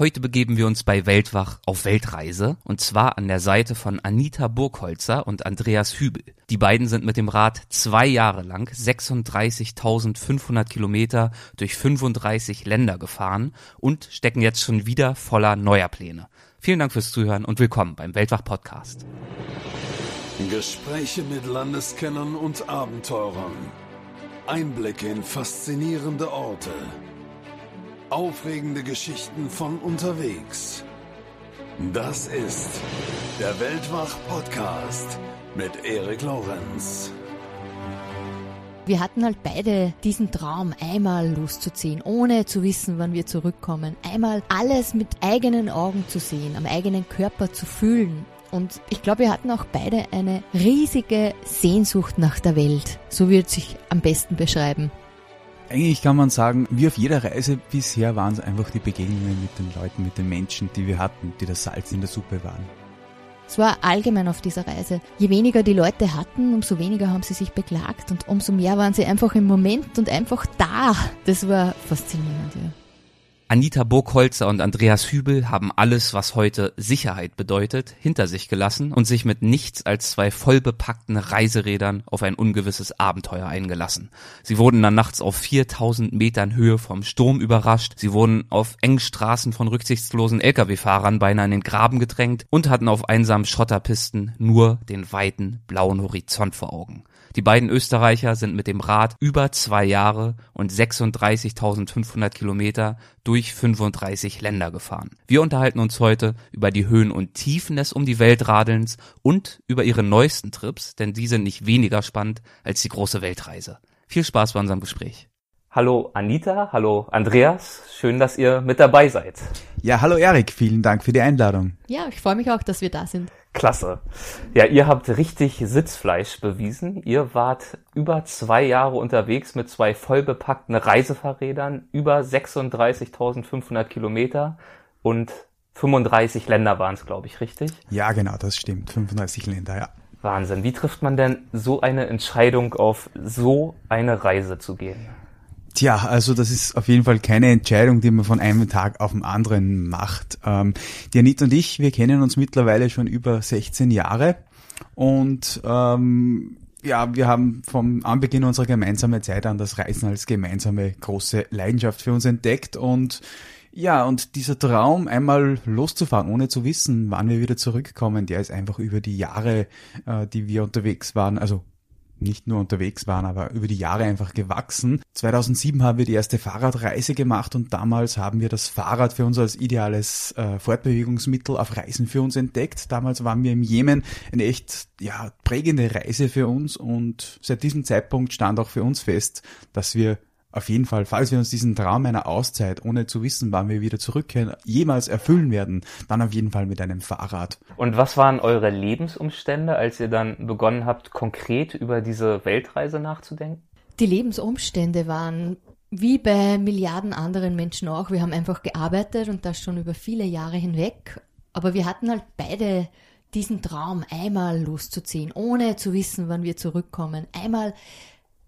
Heute begeben wir uns bei Weltwach auf Weltreise und zwar an der Seite von Anita Burgholzer und Andreas Hübel. Die beiden sind mit dem Rad zwei Jahre lang 36.500 Kilometer durch 35 Länder gefahren und stecken jetzt schon wieder voller neuer Pläne. Vielen Dank fürs Zuhören und willkommen beim Weltwach Podcast. Gespräche mit Landeskennern und Abenteurern. Einblicke in faszinierende Orte Aufregende Geschichten von unterwegs. Das ist der Weltwach-Podcast mit Erik Lorenz. Wir hatten halt beide diesen Traum, einmal loszuziehen, ohne zu wissen, wann wir zurückkommen. Einmal alles mit eigenen Augen zu sehen, am eigenen Körper zu fühlen. Und ich glaube, wir hatten auch beide eine riesige Sehnsucht nach der Welt. So würde sich am besten beschreiben. Eigentlich kann man sagen, wie auf jeder Reise bisher waren es einfach die Begegnungen mit den Leuten, mit den Menschen, die wir hatten, die das Salz in der Suppe waren. Es war allgemein auf dieser Reise. Je weniger die Leute hatten, umso weniger haben sie sich beklagt und umso mehr waren sie einfach im Moment und einfach da. Das war faszinierend, ja. Anita Burgholzer und Andreas Hübel haben alles, was heute Sicherheit bedeutet, hinter sich gelassen und sich mit nichts als zwei vollbepackten Reiserädern auf ein ungewisses Abenteuer eingelassen. Sie wurden dann nachts auf 4000 Metern Höhe vom Sturm überrascht, sie wurden auf engen Straßen von rücksichtslosen Lkw-Fahrern beinahe in den Graben gedrängt und hatten auf einsamen Schotterpisten nur den weiten blauen Horizont vor Augen. Die beiden Österreicher sind mit dem Rad über zwei Jahre und 36.500 Kilometer durch 35 Länder gefahren. Wir unterhalten uns heute über die Höhen und Tiefen des Um die Welt Radelns und über ihre neuesten Trips, denn die sind nicht weniger spannend als die große Weltreise. Viel Spaß bei unserem Gespräch. Hallo Anita, hallo Andreas, schön, dass ihr mit dabei seid. Ja, hallo Erik, vielen Dank für die Einladung. Ja, ich freue mich auch, dass wir da sind. Klasse. Ja, ihr habt richtig Sitzfleisch bewiesen. Ihr wart über zwei Jahre unterwegs mit zwei vollbepackten Reisefahrrädern, über 36.500 Kilometer und 35 Länder waren es, glaube ich, richtig? Ja, genau, das stimmt. 35 Länder, ja. Wahnsinn. Wie trifft man denn so eine Entscheidung auf so eine Reise zu gehen? Tja, also das ist auf jeden Fall keine Entscheidung, die man von einem Tag auf den anderen macht. Ähm, die und ich, wir kennen uns mittlerweile schon über 16 Jahre und ähm, ja, wir haben vom Anbeginn unserer gemeinsamen Zeit an das Reisen als gemeinsame große Leidenschaft für uns entdeckt und ja, und dieser Traum, einmal loszufahren, ohne zu wissen, wann wir wieder zurückkommen, der ist einfach über die Jahre, äh, die wir unterwegs waren, also nicht nur unterwegs waren, aber über die Jahre einfach gewachsen. 2007 haben wir die erste Fahrradreise gemacht und damals haben wir das Fahrrad für uns als ideales äh, Fortbewegungsmittel auf Reisen für uns entdeckt. Damals waren wir im Jemen eine echt ja, prägende Reise für uns und seit diesem Zeitpunkt stand auch für uns fest, dass wir auf jeden Fall, falls wir uns diesen Traum einer Auszeit, ohne zu wissen, wann wir wieder zurückkehren, jemals erfüllen werden, dann auf jeden Fall mit einem Fahrrad. Und was waren eure Lebensumstände, als ihr dann begonnen habt, konkret über diese Weltreise nachzudenken? Die Lebensumstände waren wie bei Milliarden anderen Menschen auch. Wir haben einfach gearbeitet und das schon über viele Jahre hinweg. Aber wir hatten halt beide diesen Traum, einmal loszuziehen, ohne zu wissen, wann wir zurückkommen. Einmal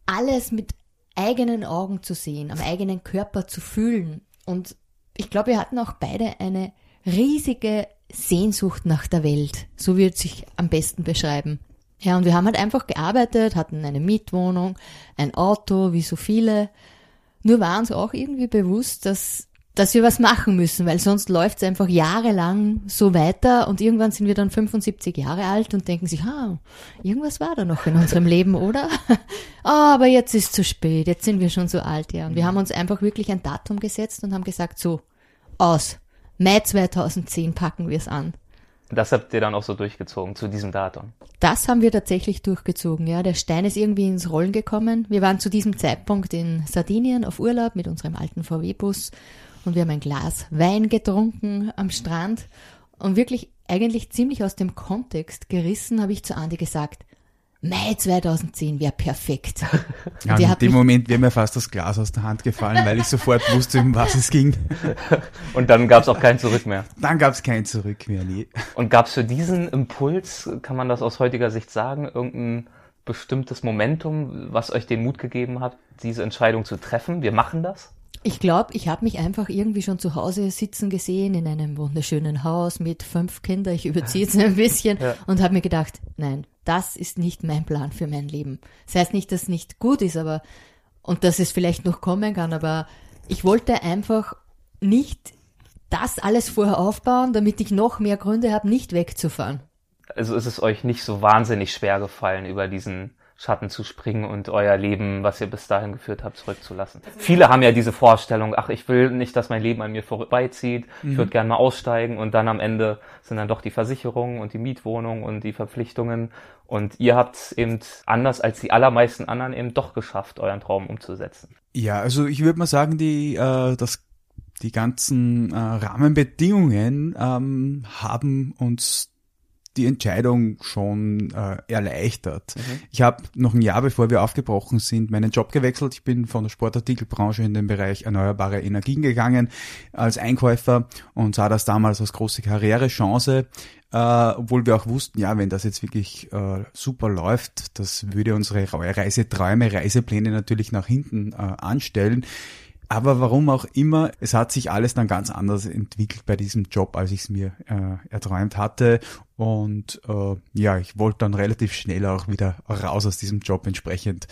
alles mit eigenen Augen zu sehen, am eigenen Körper zu fühlen. Und ich glaube, wir hatten auch beide eine riesige Sehnsucht nach der Welt. So wird sich am besten beschreiben. Ja, und wir haben halt einfach gearbeitet, hatten eine Mietwohnung, ein Auto, wie so viele. Nur war uns auch irgendwie bewusst, dass dass wir was machen müssen, weil sonst läuft es einfach jahrelang so weiter und irgendwann sind wir dann 75 Jahre alt und denken sich, ah, irgendwas war da noch in unserem Leben, oder? oh, aber jetzt ist zu spät, jetzt sind wir schon so alt, ja. Und wir haben uns einfach wirklich ein Datum gesetzt und haben gesagt, so, aus, Mai 2010 packen wir es an. Das habt ihr dann auch so durchgezogen zu diesem Datum? Das haben wir tatsächlich durchgezogen, ja. Der Stein ist irgendwie ins Rollen gekommen. Wir waren zu diesem Zeitpunkt in Sardinien auf Urlaub mit unserem alten VW-Bus und wir haben ein Glas Wein getrunken am Strand und wirklich eigentlich ziemlich aus dem Kontext gerissen habe ich zu Andi gesagt, Mai 2010 wäre perfekt. Ja, in dem Moment wäre mir fast das Glas aus der Hand gefallen, weil ich sofort wusste, um was es ging. Und dann gab es auch kein Zurück mehr. Dann gab es kein Zurück mehr, nee. Und gab es für diesen Impuls, kann man das aus heutiger Sicht sagen, irgendein bestimmtes Momentum, was euch den Mut gegeben hat, diese Entscheidung zu treffen? Wir machen das? Ich glaube, ich habe mich einfach irgendwie schon zu Hause sitzen gesehen in einem wunderschönen Haus mit fünf Kindern. Ich überziehe es ein bisschen Ja. und habe mir gedacht, nein, das ist nicht mein Plan für mein Leben. Das heißt nicht, dass es nicht gut ist, aber und dass es vielleicht noch kommen kann, aber ich wollte einfach nicht das alles vorher aufbauen, damit ich noch mehr Gründe habe, nicht wegzufahren. Also ist es euch nicht so wahnsinnig schwer gefallen, über diesen Schatten zu springen und euer Leben, was ihr bis dahin geführt habt, zurückzulassen. Viele haben ja diese Vorstellung, ach, ich will nicht, dass mein Leben an mir vorbeizieht, ich würde gerne mal aussteigen und dann am Ende sind dann doch die Versicherungen und die Mietwohnung und die Verpflichtungen und ihr habt eben anders als die allermeisten anderen eben doch geschafft, euren Traum umzusetzen. Ja, also ich würde mal sagen, die, äh, das, die ganzen äh, Rahmenbedingungen ähm, haben uns die Entscheidung schon äh, erleichtert. Ich habe noch ein Jahr bevor wir aufgebrochen sind, meinen Job gewechselt. Ich bin von der Sportartikelbranche in den Bereich erneuerbare Energien gegangen als Einkäufer und sah das damals als große Karrierechance, äh, obwohl wir auch wussten, ja, wenn das jetzt wirklich äh, super läuft, das würde unsere Reiseträume, Reisepläne natürlich nach hinten äh, anstellen. Aber warum auch immer, es hat sich alles dann ganz anders entwickelt bei diesem Job, als ich es mir äh, erträumt hatte. Und äh, ja, ich wollte dann relativ schnell auch wieder raus aus diesem Job. Entsprechend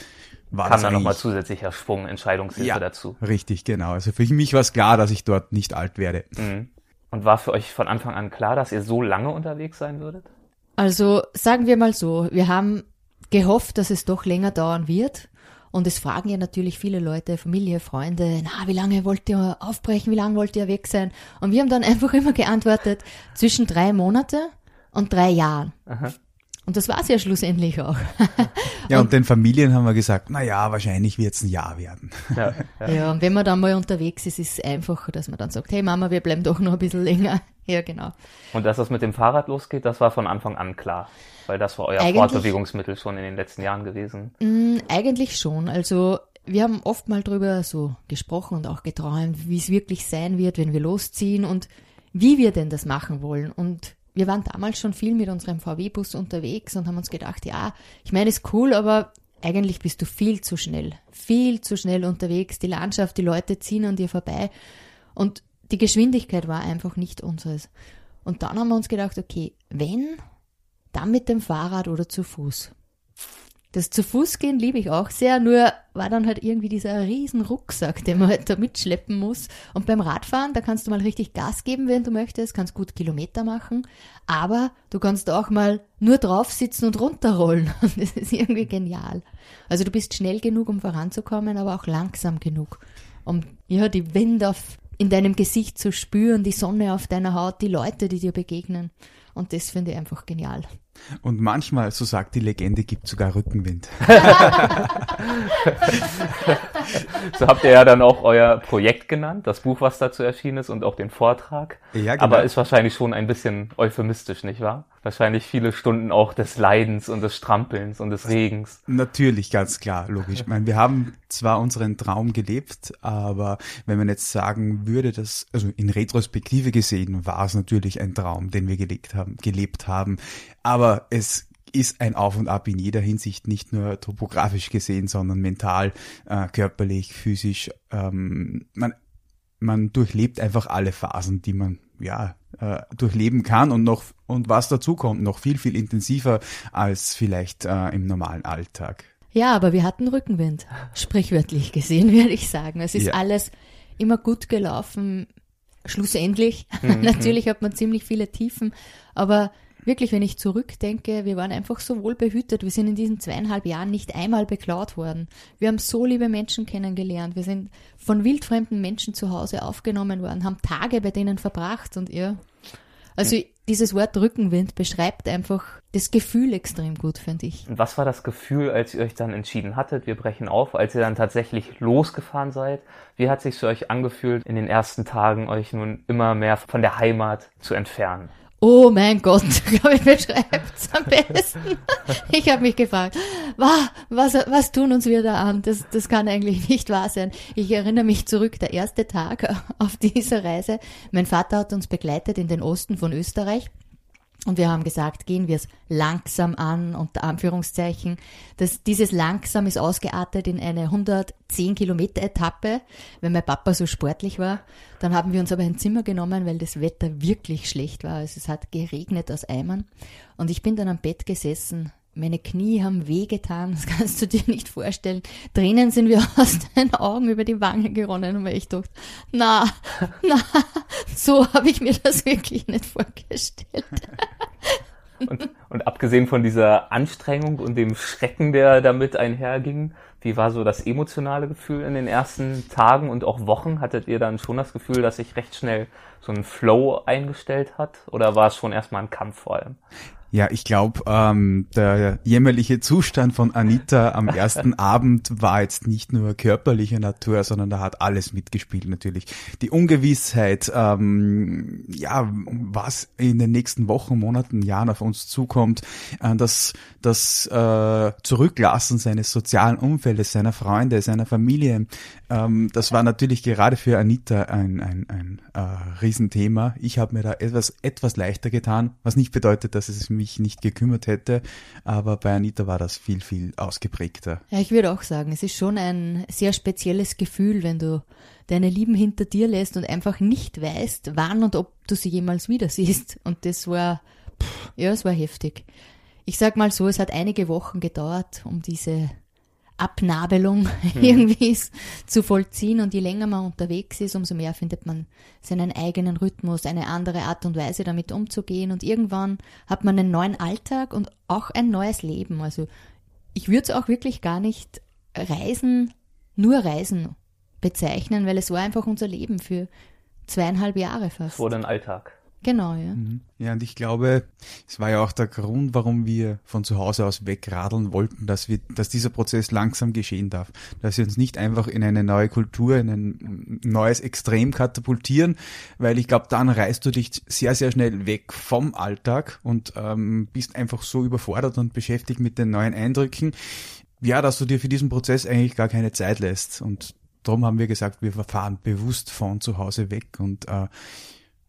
war Kam das dann nochmal zusätzlicher Schwung, Entscheidungshilfe ja, dazu. Richtig, genau. Also für mich war es klar, dass ich dort nicht alt werde. Mhm. Und war für euch von Anfang an klar, dass ihr so lange unterwegs sein würdet? Also sagen wir mal so, wir haben gehofft, dass es doch länger dauern wird. Und es fragen ja natürlich viele Leute, Familie, Freunde, na, wie lange wollt ihr aufbrechen, wie lange wollt ihr weg sein? Und wir haben dann einfach immer geantwortet, zwischen drei Monate und drei Jahren. Und das war es ja schlussendlich auch. Ja, und, den Familien haben wir gesagt, na ja, wahrscheinlich wird es ein Jahr werden. Ja, ja. Ja, und wenn man dann mal unterwegs ist, ist es einfacher, dass man dann sagt, hey Mama, wir bleiben doch noch ein bisschen länger. Ja, genau. Und dass das mit dem Fahrrad losgeht, das war von Anfang an klar. Weil das war euer Eigentlich- Fortbewegungsmittel schon in den letzten Jahren gewesen. Mm, Eigentlich schon. Also wir haben oft mal drüber so gesprochen und auch geträumt, wie es wirklich sein wird, wenn wir losziehen und wie wir denn das machen wollen. Und wir waren damals schon viel mit unserem VW-Bus unterwegs und haben uns gedacht, ja, ich meine, ist cool, aber eigentlich bist du viel zu schnell, viel zu schnell unterwegs. Die Landschaft, die Leute ziehen an dir vorbei und die Geschwindigkeit war einfach nicht unseres. Und dann haben wir uns gedacht, okay, wenn, dann mit dem Fahrrad oder zu Fuß. Das zu Fuß gehen liebe ich auch sehr, nur war dann halt irgendwie dieser riesen Rucksack, den man halt da mitschleppen muss. Und beim Radfahren, da kannst du mal richtig Gas geben, wenn du möchtest, kannst gut Kilometer machen, aber du kannst auch mal nur drauf sitzen und runterrollen. Und das ist irgendwie genial. Also du bist schnell genug, um voranzukommen, aber auch langsam genug, um ja die Wind auf in deinem Gesicht zu spüren, die Sonne auf deiner Haut, die Leute, die dir begegnen. Und das finde ich einfach genial. Und manchmal, so sagt die Legende, gibt sogar Rückenwind. So habt ihr ja dann auch euer Projekt genannt, das Buch, was dazu erschienen ist und auch den Vortrag. Ja, genau. Aber ist wahrscheinlich schon ein bisschen euphemistisch, nicht wahr? Wahrscheinlich viele Stunden auch des Leidens und des Strampelns und des Regens. Natürlich, ganz klar, logisch. Ich meine, wir haben zwar unseren Traum gelebt, aber wenn man jetzt sagen würde, dass, also in Retrospektive gesehen, war es natürlich ein Traum, den wir gelebt haben, gelebt haben. Aber es ist ein Auf und Ab in jeder Hinsicht, nicht nur topografisch gesehen, sondern mental, äh, körperlich, physisch. Ähm, man, man durchlebt einfach alle Phasen, die man ja äh, durchleben kann und noch und was dazu kommt, noch viel viel intensiver als vielleicht äh, im normalen Alltag. Ja, aber wir hatten Rückenwind, sprichwörtlich gesehen, würde ich sagen. Es ist Ja. alles immer gut gelaufen, schlussendlich. Natürlich hat man ziemlich viele Tiefen, aber wirklich, wenn ich zurückdenke, wir waren einfach so wohl behütet. Wir sind in diesen zweieinhalb Jahren nicht einmal beklaut worden. Wir haben so liebe Menschen kennengelernt. Wir sind von wildfremden Menschen zu Hause aufgenommen worden, haben Tage bei denen verbracht und ihr. Also dieses Wort Rückenwind beschreibt einfach das Gefühl extrem gut, finde ich. Und was war das Gefühl, als ihr euch dann entschieden hattet, wir brechen auf, als ihr dann tatsächlich losgefahren seid? Wie hat sich für euch angefühlt, in den ersten Tagen euch nun immer mehr von der Heimat zu entfernen? Oh mein Gott, glaube ich, beschreibt's am besten. Ich habe mich gefragt, wa, was, was tun uns wir da an? Das, das kann eigentlich nicht wahr sein. Ich erinnere mich zurück, der erste Tag auf dieser Reise. Mein Vater hat uns begleitet in den Osten von Österreich. Und wir haben gesagt, gehen wir es langsam an, unter Anführungszeichen. Das, dieses langsam ist ausgeartet in eine 110 Kilometer Etappe, wenn mein Papa so sportlich war. Dann haben wir uns aber ein Zimmer genommen, weil das Wetter wirklich schlecht war. Also es hat geregnet aus Eimern. Und ich bin dann am Bett gesessen. Meine Knie haben wehgetan, das kannst du dir nicht vorstellen. Tränen sind wir aus den Augen über die Wange geronnen und ich dachte, na, na, so habe ich mir das wirklich nicht vorgestellt. Und, und abgesehen von dieser Anstrengung und dem Schrecken, der damit einherging, wie war so das emotionale Gefühl in den ersten Tagen und auch Wochen? Hattet ihr dann schon das Gefühl, dass sich recht schnell so ein Flow eingestellt hat? Oder war es schon erstmal ein Kampf vor allem? Ja, ich glaube, ähm, der jämmerliche Zustand von Anita am ersten Abend war jetzt nicht nur körperlicher Natur, sondern da hat alles mitgespielt natürlich. Die Ungewissheit, ähm, ja, was in den nächsten Wochen, Monaten, Jahren auf uns zukommt, äh, das, das äh, Zurücklassen seines sozialen Umfeldes, seiner Freunde, seiner Familie, ähm, das war natürlich gerade für Anita ein, ein, ein äh, Riesenthema. Ich habe mir da etwas, etwas leichter getan, was nicht bedeutet, dass es mich nicht gekümmert hätte. Aber bei Anita war das viel, viel ausgeprägter. Ja, ich würde auch sagen, es ist schon ein sehr spezielles Gefühl, wenn du deine Lieben hinter dir lässt und einfach nicht weißt, wann und ob du sie jemals wieder siehst. Und das war, ja, es war heftig. Ich sag mal so, es hat einige Wochen gedauert, um diese Abnabelung mhm. irgendwie zu vollziehen. Und je länger man unterwegs ist, umso mehr findet man seinen eigenen Rhythmus, eine andere Art und Weise damit umzugehen. Und irgendwann hat man einen neuen Alltag und auch ein neues Leben. Also ich würde es auch wirklich gar nicht Reisen, nur Reisen bezeichnen, weil es war einfach unser Leben für zweieinhalb Jahre fast. Vor den Alltag. Genau, ja. Mhm. Ja, und ich glaube, es war ja auch der Grund, warum wir von zu Hause aus wegradeln wollten, dass wir, dass dieser Prozess langsam geschehen darf. Dass wir uns nicht einfach in eine neue Kultur, in ein neues Extrem katapultieren, weil ich glaube, dann reißt du dich sehr, sehr schnell weg vom Alltag und ähm, bist einfach so überfordert und beschäftigt mit den neuen Eindrücken. Ja, dass du dir für diesen Prozess eigentlich gar keine Zeit lässt. Und darum haben wir gesagt, wir fahren bewusst von zu Hause weg und äh,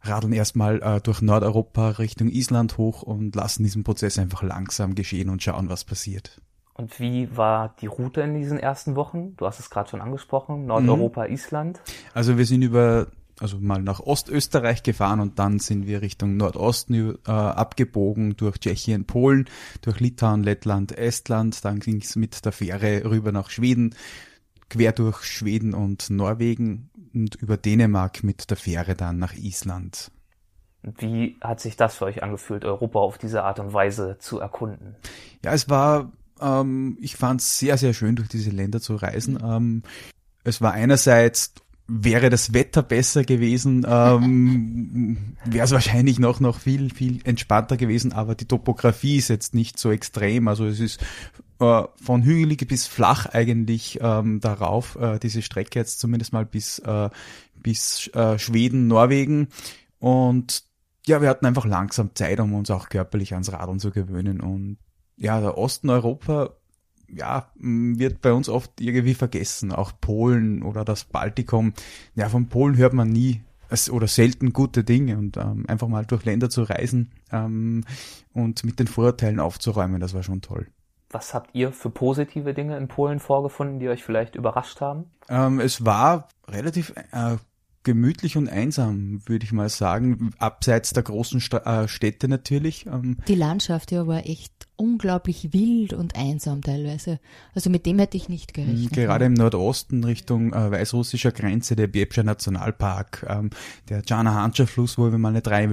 radeln erstmal äh, durch Nordeuropa Richtung Island hoch und lassen diesen Prozess einfach langsam geschehen und schauen, was passiert. Und wie war die Route in diesen ersten Wochen? Du hast es gerade schon angesprochen, Nordeuropa, mhm. Island. Also wir sind über also mal nach Ostösterreich gefahren und dann sind wir Richtung Nordosten äh, abgebogen durch Tschechien, Polen, durch Litauen, Lettland, Estland. Dann ging es mit der Fähre rüber nach Schweden, quer durch Schweden und Norwegen und über Dänemark mit der Fähre dann nach Island. Wie hat sich das für euch angefühlt, Europa auf diese Art und Weise zu erkunden? Ja, es war, ähm, ich fand es sehr, sehr schön, durch diese Länder zu reisen. Ähm, es war einerseits wäre das Wetter besser gewesen, ähm, wäre es wahrscheinlich noch, noch viel, viel entspannter gewesen, aber die Topografie ist jetzt nicht so extrem. Also es ist äh, von hügelig bis flach eigentlich ähm, darauf, äh, diese Strecke jetzt zumindest mal bis, äh, bis äh, Schweden, Norwegen. Und ja, wir hatten einfach langsam Zeit, um uns auch körperlich ans Radeln zu gewöhnen. Und ja, der Osten Europa ja, wird bei uns oft irgendwie vergessen. Auch Polen oder das Baltikum. Ja, von Polen hört man nie oder selten gute Dinge und ähm, einfach mal durch Länder zu reisen ähm, und mit den Vorurteilen aufzuräumen, das war schon toll. Was habt ihr für positive Dinge in Polen vorgefunden, die euch vielleicht überrascht haben? Ähm, es war relativ äh, gemütlich und einsam, würde ich mal sagen, abseits der großen äh, Städte natürlich. Ähm. Die Landschaft ja war echt unglaublich wild und einsam teilweise. Also mit dem hätte ich nicht gerechnet. Gerade im Nordosten Richtung äh, weißrussischer Grenze, der Biebscher Nationalpark, ähm, der Jana Fluss, wo wir mal eine drei,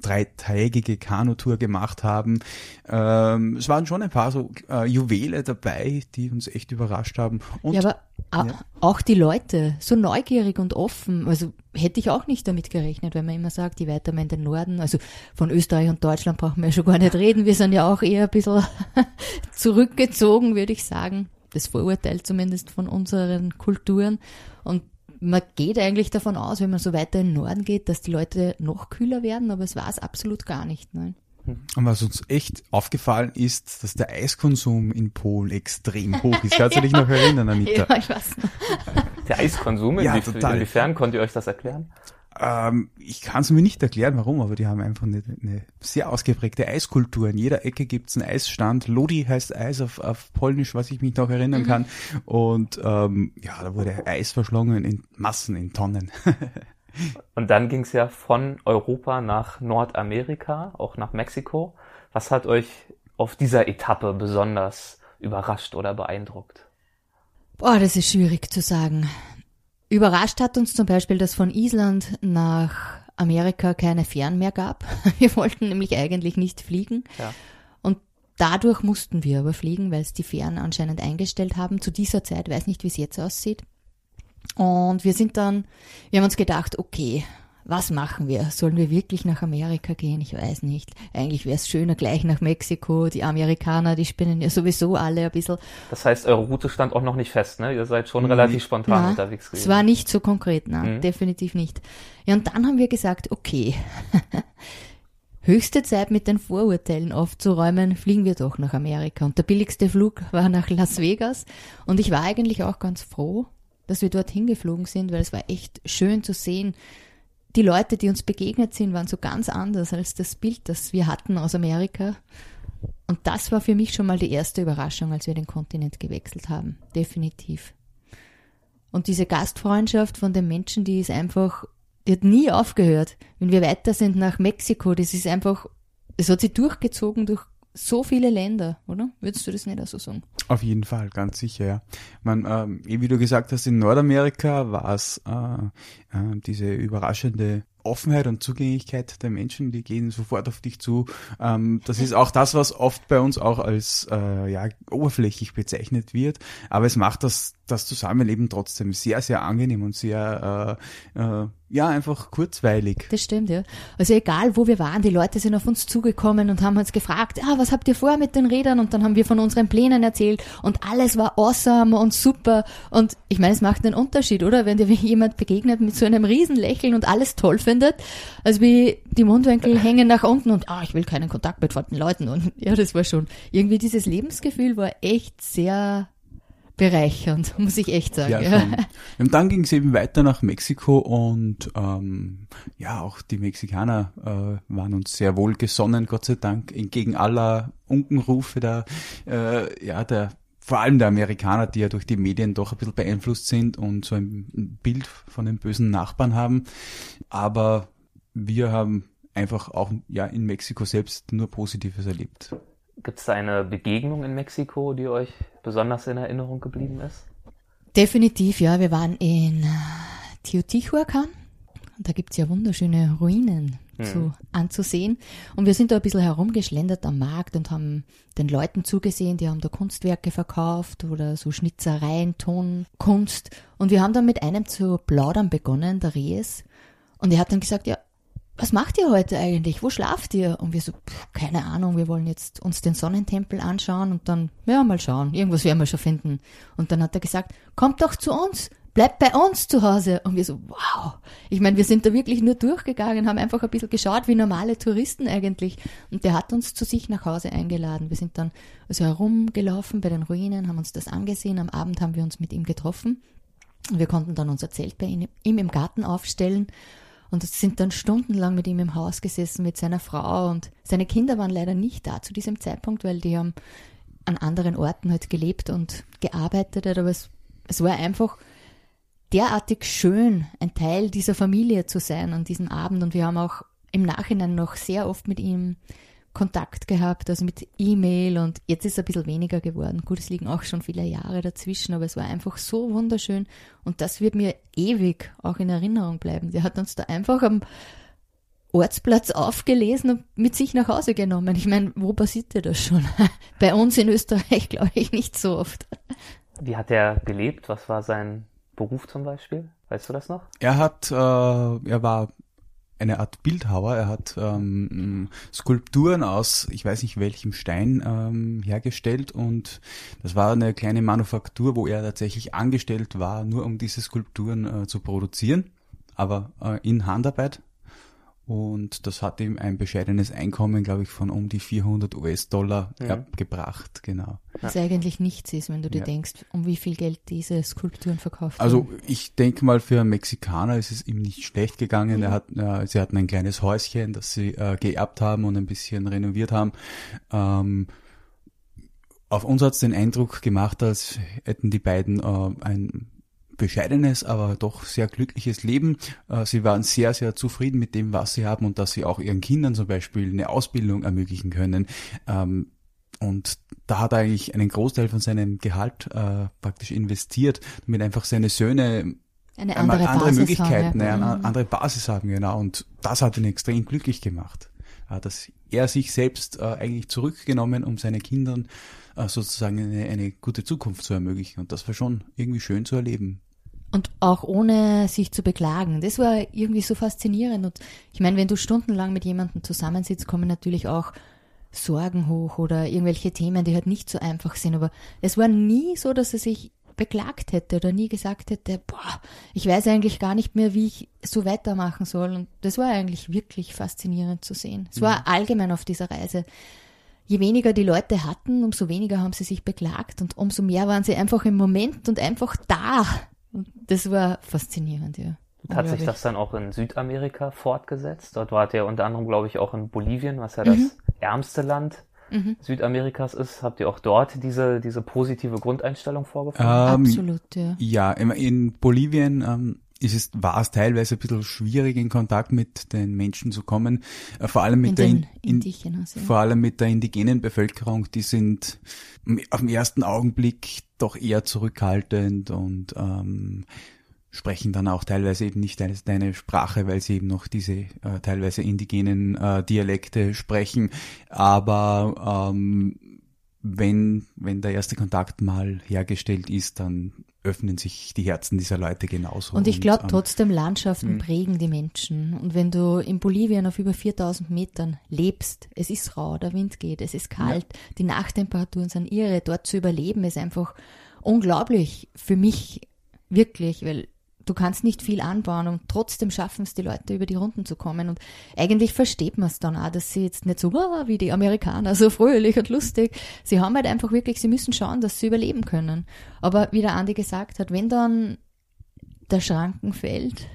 dreitägige Kanutour gemacht haben. Ähm, es waren schon ein paar so äh, Juwele dabei, die uns echt überrascht haben. Und, ja, aber ja. auch die Leute, so neugierig und offen. Also hätte ich auch nicht damit gerechnet, wenn man immer sagt, je weiter in den Norden, also von Österreich und Deutschland brauchen wir ja schon gar nicht reden. Wir sind ja auch eher ein bisschen zurückgezogen, würde ich sagen. Das Vorurteil zumindest von unseren Kulturen. Und man geht eigentlich davon aus, wenn man so weiter in den Norden geht, dass die Leute noch kühler werden, aber es war es absolut gar nicht. Nein. Und was uns echt aufgefallen ist, dass der Eiskonsum in Polen extrem hoch ist. Kannst du dich noch erinnern, Anita? ja, ich weiß. Der Eiskonsum, ja, total. inwiefern könnt ihr euch das erklären? Ähm, ich kann es mir nicht erklären, warum, aber die haben einfach eine, eine sehr ausgeprägte Eiskultur. In jeder Ecke gibt's einen Eisstand. Lodi heißt Eis auf, auf Polnisch, was ich mich noch erinnern mhm. kann. Und ähm, ja, da wurde Eis verschlungen in Massen, in Tonnen. Und dann ging's ja von Europa nach Nordamerika, auch nach Mexiko. Was hat euch auf dieser Etappe besonders überrascht oder beeindruckt? Boah, das ist schwierig zu sagen. Überrascht hat uns zum Beispiel, dass von Island nach Amerika keine Fähren mehr gab. Wir wollten nämlich eigentlich nicht fliegen. Ja. Und dadurch mussten wir aber fliegen, weil es die Fähren anscheinend eingestellt haben. Zu dieser Zeit, weiß nicht, wie es jetzt aussieht. Und wir sind dann, wir haben uns gedacht, okay, was machen wir? Sollen wir wirklich nach Amerika gehen? Ich weiß nicht. Eigentlich wäre es schöner gleich nach Mexiko. Die Amerikaner, die spinnen ja sowieso alle ein bisschen. Das heißt, eure Route stand auch noch nicht fest, ne? Ihr seid schon relativ spontan na, unterwegs gewesen. Es war nicht so konkret, nein, mhm. definitiv nicht. Ja, und dann haben wir gesagt, okay, höchste Zeit mit den Vorurteilen aufzuräumen, fliegen wir doch nach Amerika. Und der billigste Flug war nach Las Vegas. Und ich war eigentlich auch ganz froh, dass wir dorthin geflogen sind, weil es war echt schön zu sehen, die Leute, die uns begegnet sind, waren so ganz anders als das Bild, das wir hatten aus Amerika. Und das war für mich schon mal die erste Überraschung, als wir den Kontinent gewechselt haben. Definitiv. Und diese Gastfreundschaft von den Menschen, die ist einfach, die hat nie aufgehört. Wenn wir weiter sind nach Mexiko, das ist einfach, es hat sich durchgezogen durch so viele Länder, oder? Würdest du das nicht auch so sagen? Auf jeden Fall, ganz sicher, ja. Man, ähm, wie du gesagt hast, in Nordamerika war es äh, äh, diese überraschende Offenheit und Zugänglichkeit der Menschen, die gehen sofort auf dich zu. Ähm, das ist auch das, was oft bei uns auch als äh, ja, oberflächlich bezeichnet wird. Aber es macht das, das Zusammenleben trotzdem sehr, sehr angenehm und sehr äh, äh, ja, einfach kurzweilig. Das stimmt, ja. Also egal, wo wir waren, die Leute sind auf uns zugekommen und haben uns gefragt, ah, was habt ihr vor mit den Rädern? Und dann haben wir von unseren Plänen erzählt und alles war awesome und super. Und ich meine, es macht einen Unterschied, oder? Wenn dir jemand begegnet mit so einem Riesenlächeln und alles toll findet, als wie die Mundwinkel hängen nach unten und, ah, ich will keinen Kontakt mit fremden Leuten. Und ja, das war schon, irgendwie dieses Lebensgefühl war echt sehr bereichernd, muss ich echt sagen. Ja, ja. Und dann ging es eben weiter nach Mexiko und ähm, ja, auch die Mexikaner äh, waren uns sehr wohl gesonnen, Gott sei Dank, entgegen aller Unkenrufe der, äh, ja, der vor allem der Amerikaner, die ja durch die Medien doch ein bisschen beeinflusst sind und so ein Bild von den bösen Nachbarn haben. Aber wir haben einfach auch ja in Mexiko selbst nur Positives erlebt. Gibt es da eine Begegnung in Mexiko, die euch besonders in Erinnerung geblieben ist? Definitiv, ja. Wir waren in Teotihuacan. Da gibt's ja wunderschöne Ruinen hm. zu, anzusehen. Und wir sind da ein bisschen herumgeschlendert am Markt und haben den Leuten zugesehen, die haben da Kunstwerke verkauft oder so Schnitzereien, Tonkunst. Und wir haben dann mit einem zu plaudern begonnen, der Rees. Und er hat dann gesagt, ja, was macht ihr heute eigentlich? Wo schlaft ihr? Und wir so, pff, keine Ahnung, wir wollen jetzt uns den Sonnentempel anschauen und dann, ja, mal schauen, irgendwas werden wir schon finden. Und dann hat er gesagt, kommt doch zu uns, bleibt bei uns zu Hause. Und wir so, wow. Ich meine, wir sind da wirklich nur durchgegangen, haben einfach ein bisschen geschaut, wie normale Touristen eigentlich. Und der hat uns zu sich nach Hause eingeladen. Wir sind dann also herumgelaufen bei den Ruinen, haben uns das angesehen. Am Abend haben wir uns mit ihm getroffen. Wir konnten dann unser Zelt bei ihm im Garten aufstellen und sind dann stundenlang mit ihm im Haus gesessen, mit seiner Frau. Und seine Kinder waren leider nicht da zu diesem Zeitpunkt, weil die haben an anderen Orten halt gelebt und gearbeitet. Aber es, es war einfach derartig schön, ein Teil dieser Familie zu sein an diesem Abend. Und wir haben auch im Nachhinein noch sehr oft mit ihm Kontakt gehabt, also mit E-Mail und jetzt ist es ein bisschen weniger geworden. Gut, es liegen auch schon viele Jahre dazwischen, aber es war einfach so wunderschön und das wird mir ewig auch in Erinnerung bleiben. Der hat uns da einfach am Ortsplatz aufgelesen und mit sich nach Hause genommen. Ich meine, wo passierte das schon? Bei uns in Österreich glaube ich nicht so oft. Wie hat er gelebt? Was war sein Beruf zum Beispiel? Weißt du das noch? Er hat, äh, er war eine Art Bildhauer. Er hat ähm, Skulpturen aus, ich weiß nicht welchem Stein ähm, hergestellt und das war eine kleine Manufaktur, wo er tatsächlich angestellt war, nur um diese Skulpturen äh, zu produzieren, aber äh, in Handarbeit. Und das hat ihm ein bescheidenes Einkommen, glaube ich, von um die 400 US-Dollar Mhm. gebracht, genau. Was eigentlich nichts ist, wenn du dir Ja. denkst, um wie viel Geld diese Skulpturen verkauft Also werden. ich denke mal, für einen Mexikaner ist es ihm nicht schlecht gegangen. Er hat, äh, sie hatten ein kleines Häuschen, das sie äh, geerbt haben und ein bisschen renoviert haben. Ähm, auf uns hat es den Eindruck gemacht, als hätten die beiden äh, ein bescheidenes, aber doch sehr glückliches Leben. Äh, sie waren sehr, sehr zufrieden mit dem, was sie haben und dass sie auch ihren Kindern zum Beispiel eine Ausbildung ermöglichen können. Ähm, und da hat er eigentlich einen Großteil von seinem Gehalt äh, praktisch investiert, damit einfach seine Söhne Eine andere, andere Möglichkeiten, haben, ja. eine Mhm. andere Basis haben, genau. Und das hat ihn extrem glücklich gemacht. Äh, Dass er sich selbst äh, eigentlich zurückgenommen, um seinen Kindern äh, sozusagen eine, eine gute Zukunft zu ermöglichen. Und das war schon irgendwie schön zu erleben. Und auch ohne sich zu beklagen. Das war irgendwie so faszinierend. Und ich meine, wenn du stundenlang mit jemandem zusammensitzt, kommen natürlich auch Sorgen hoch oder irgendwelche Themen, die halt nicht so einfach sind. Aber es war nie so, dass er sich beklagt hätte oder nie gesagt hätte, boah, ich weiß eigentlich gar nicht mehr, wie ich so weitermachen soll. Und das war eigentlich wirklich faszinierend zu sehen. Es war allgemein auf dieser Reise. Je weniger die Leute hatten, umso weniger haben sie sich beklagt und umso mehr waren sie einfach im Moment und einfach da. Und das war faszinierend, ja. Hat sich das dann auch in Südamerika fortgesetzt? Dort wart ihr unter anderem, glaube ich, auch in Bolivien, was ja das ärmste Land Südamerikas ist. Habt ihr auch dort diese, diese positive Grundeinstellung vorgefunden? Ähm, Absolut, ja. Ja, in- in Bolivien ähm, ist es, war es teilweise ein bisschen schwierig, in Kontakt mit den Menschen zu kommen. Äh, vor allem mit Mit der den in, in, Indigenas, ja. vor allem mit der indigenen Bevölkerung, die sind auf den ersten Augenblick doch eher zurückhaltend und ähm, sprechen dann auch teilweise eben nicht deine, deine Sprache, weil sie eben noch diese äh, teilweise indigenen äh, Dialekte sprechen. Aber ähm, wenn, wenn der erste Kontakt mal hergestellt ist, dann öffnen sich die Herzen dieser Leute genauso. Und ich glaube ähm, trotzdem, Landschaften prägen die Menschen. Und wenn du in Bolivien auf über 4000 Metern lebst, es ist rau, der Wind geht, es ist kalt, die Nachttemperaturen sind irre, dort zu überleben ist einfach unglaublich für mich wirklich, weil du kannst nicht viel anbauen und trotzdem schaffen es die Leute über die Runden zu kommen und eigentlich versteht man es dann auch, dass sie jetzt nicht so "Wow", wie die Amerikaner, so fröhlich und lustig. Sie haben halt einfach wirklich, sie müssen schauen, dass sie überleben können. Aber wie der Andi gesagt hat, wenn dann der Schranken fällt,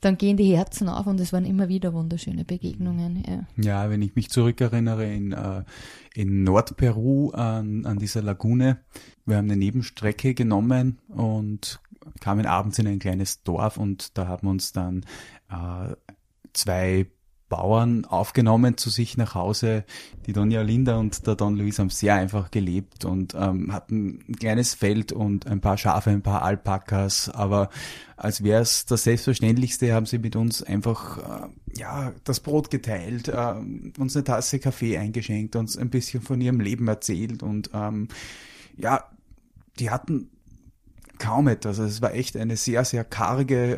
dann gehen die Herzen auf und es waren immer wieder wunderschöne Begegnungen. Ja. Ja, wenn ich mich zurückerinnere in, äh, in Nordperu an, an dieser Lagune, wir haben eine Nebenstrecke genommen und kamen abends in ein kleines Dorf und da haben uns dann äh, zwei Bauern aufgenommen zu sich nach Hause. Die Donja Linda und der Don Luis haben sehr einfach gelebt und ähm, hatten ein kleines Feld und ein paar Schafe, ein paar Alpakas, aber als wäre es das Selbstverständlichste, haben sie mit uns einfach äh, ja das Brot geteilt, äh, uns eine Tasse Kaffee eingeschenkt, uns ein bisschen von ihrem Leben erzählt und ähm, ja, die hatten kaum etwas. Also es war echt eine sehr, sehr karge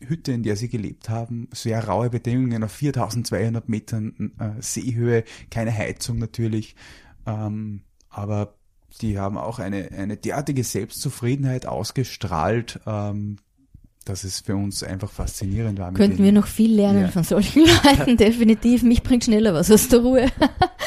äh, Hütte, in der sie gelebt haben. Sehr raue Bedingungen auf 4200 Metern äh, Seehöhe, keine Heizung natürlich. Ähm, aber die haben auch eine, eine derartige Selbstzufriedenheit ausgestrahlt, ähm, dass es für uns einfach faszinierend war. Könnten wir noch viel lernen Ja. von solchen Leuten, definitiv. Mich bringt schneller was aus der Ruhe.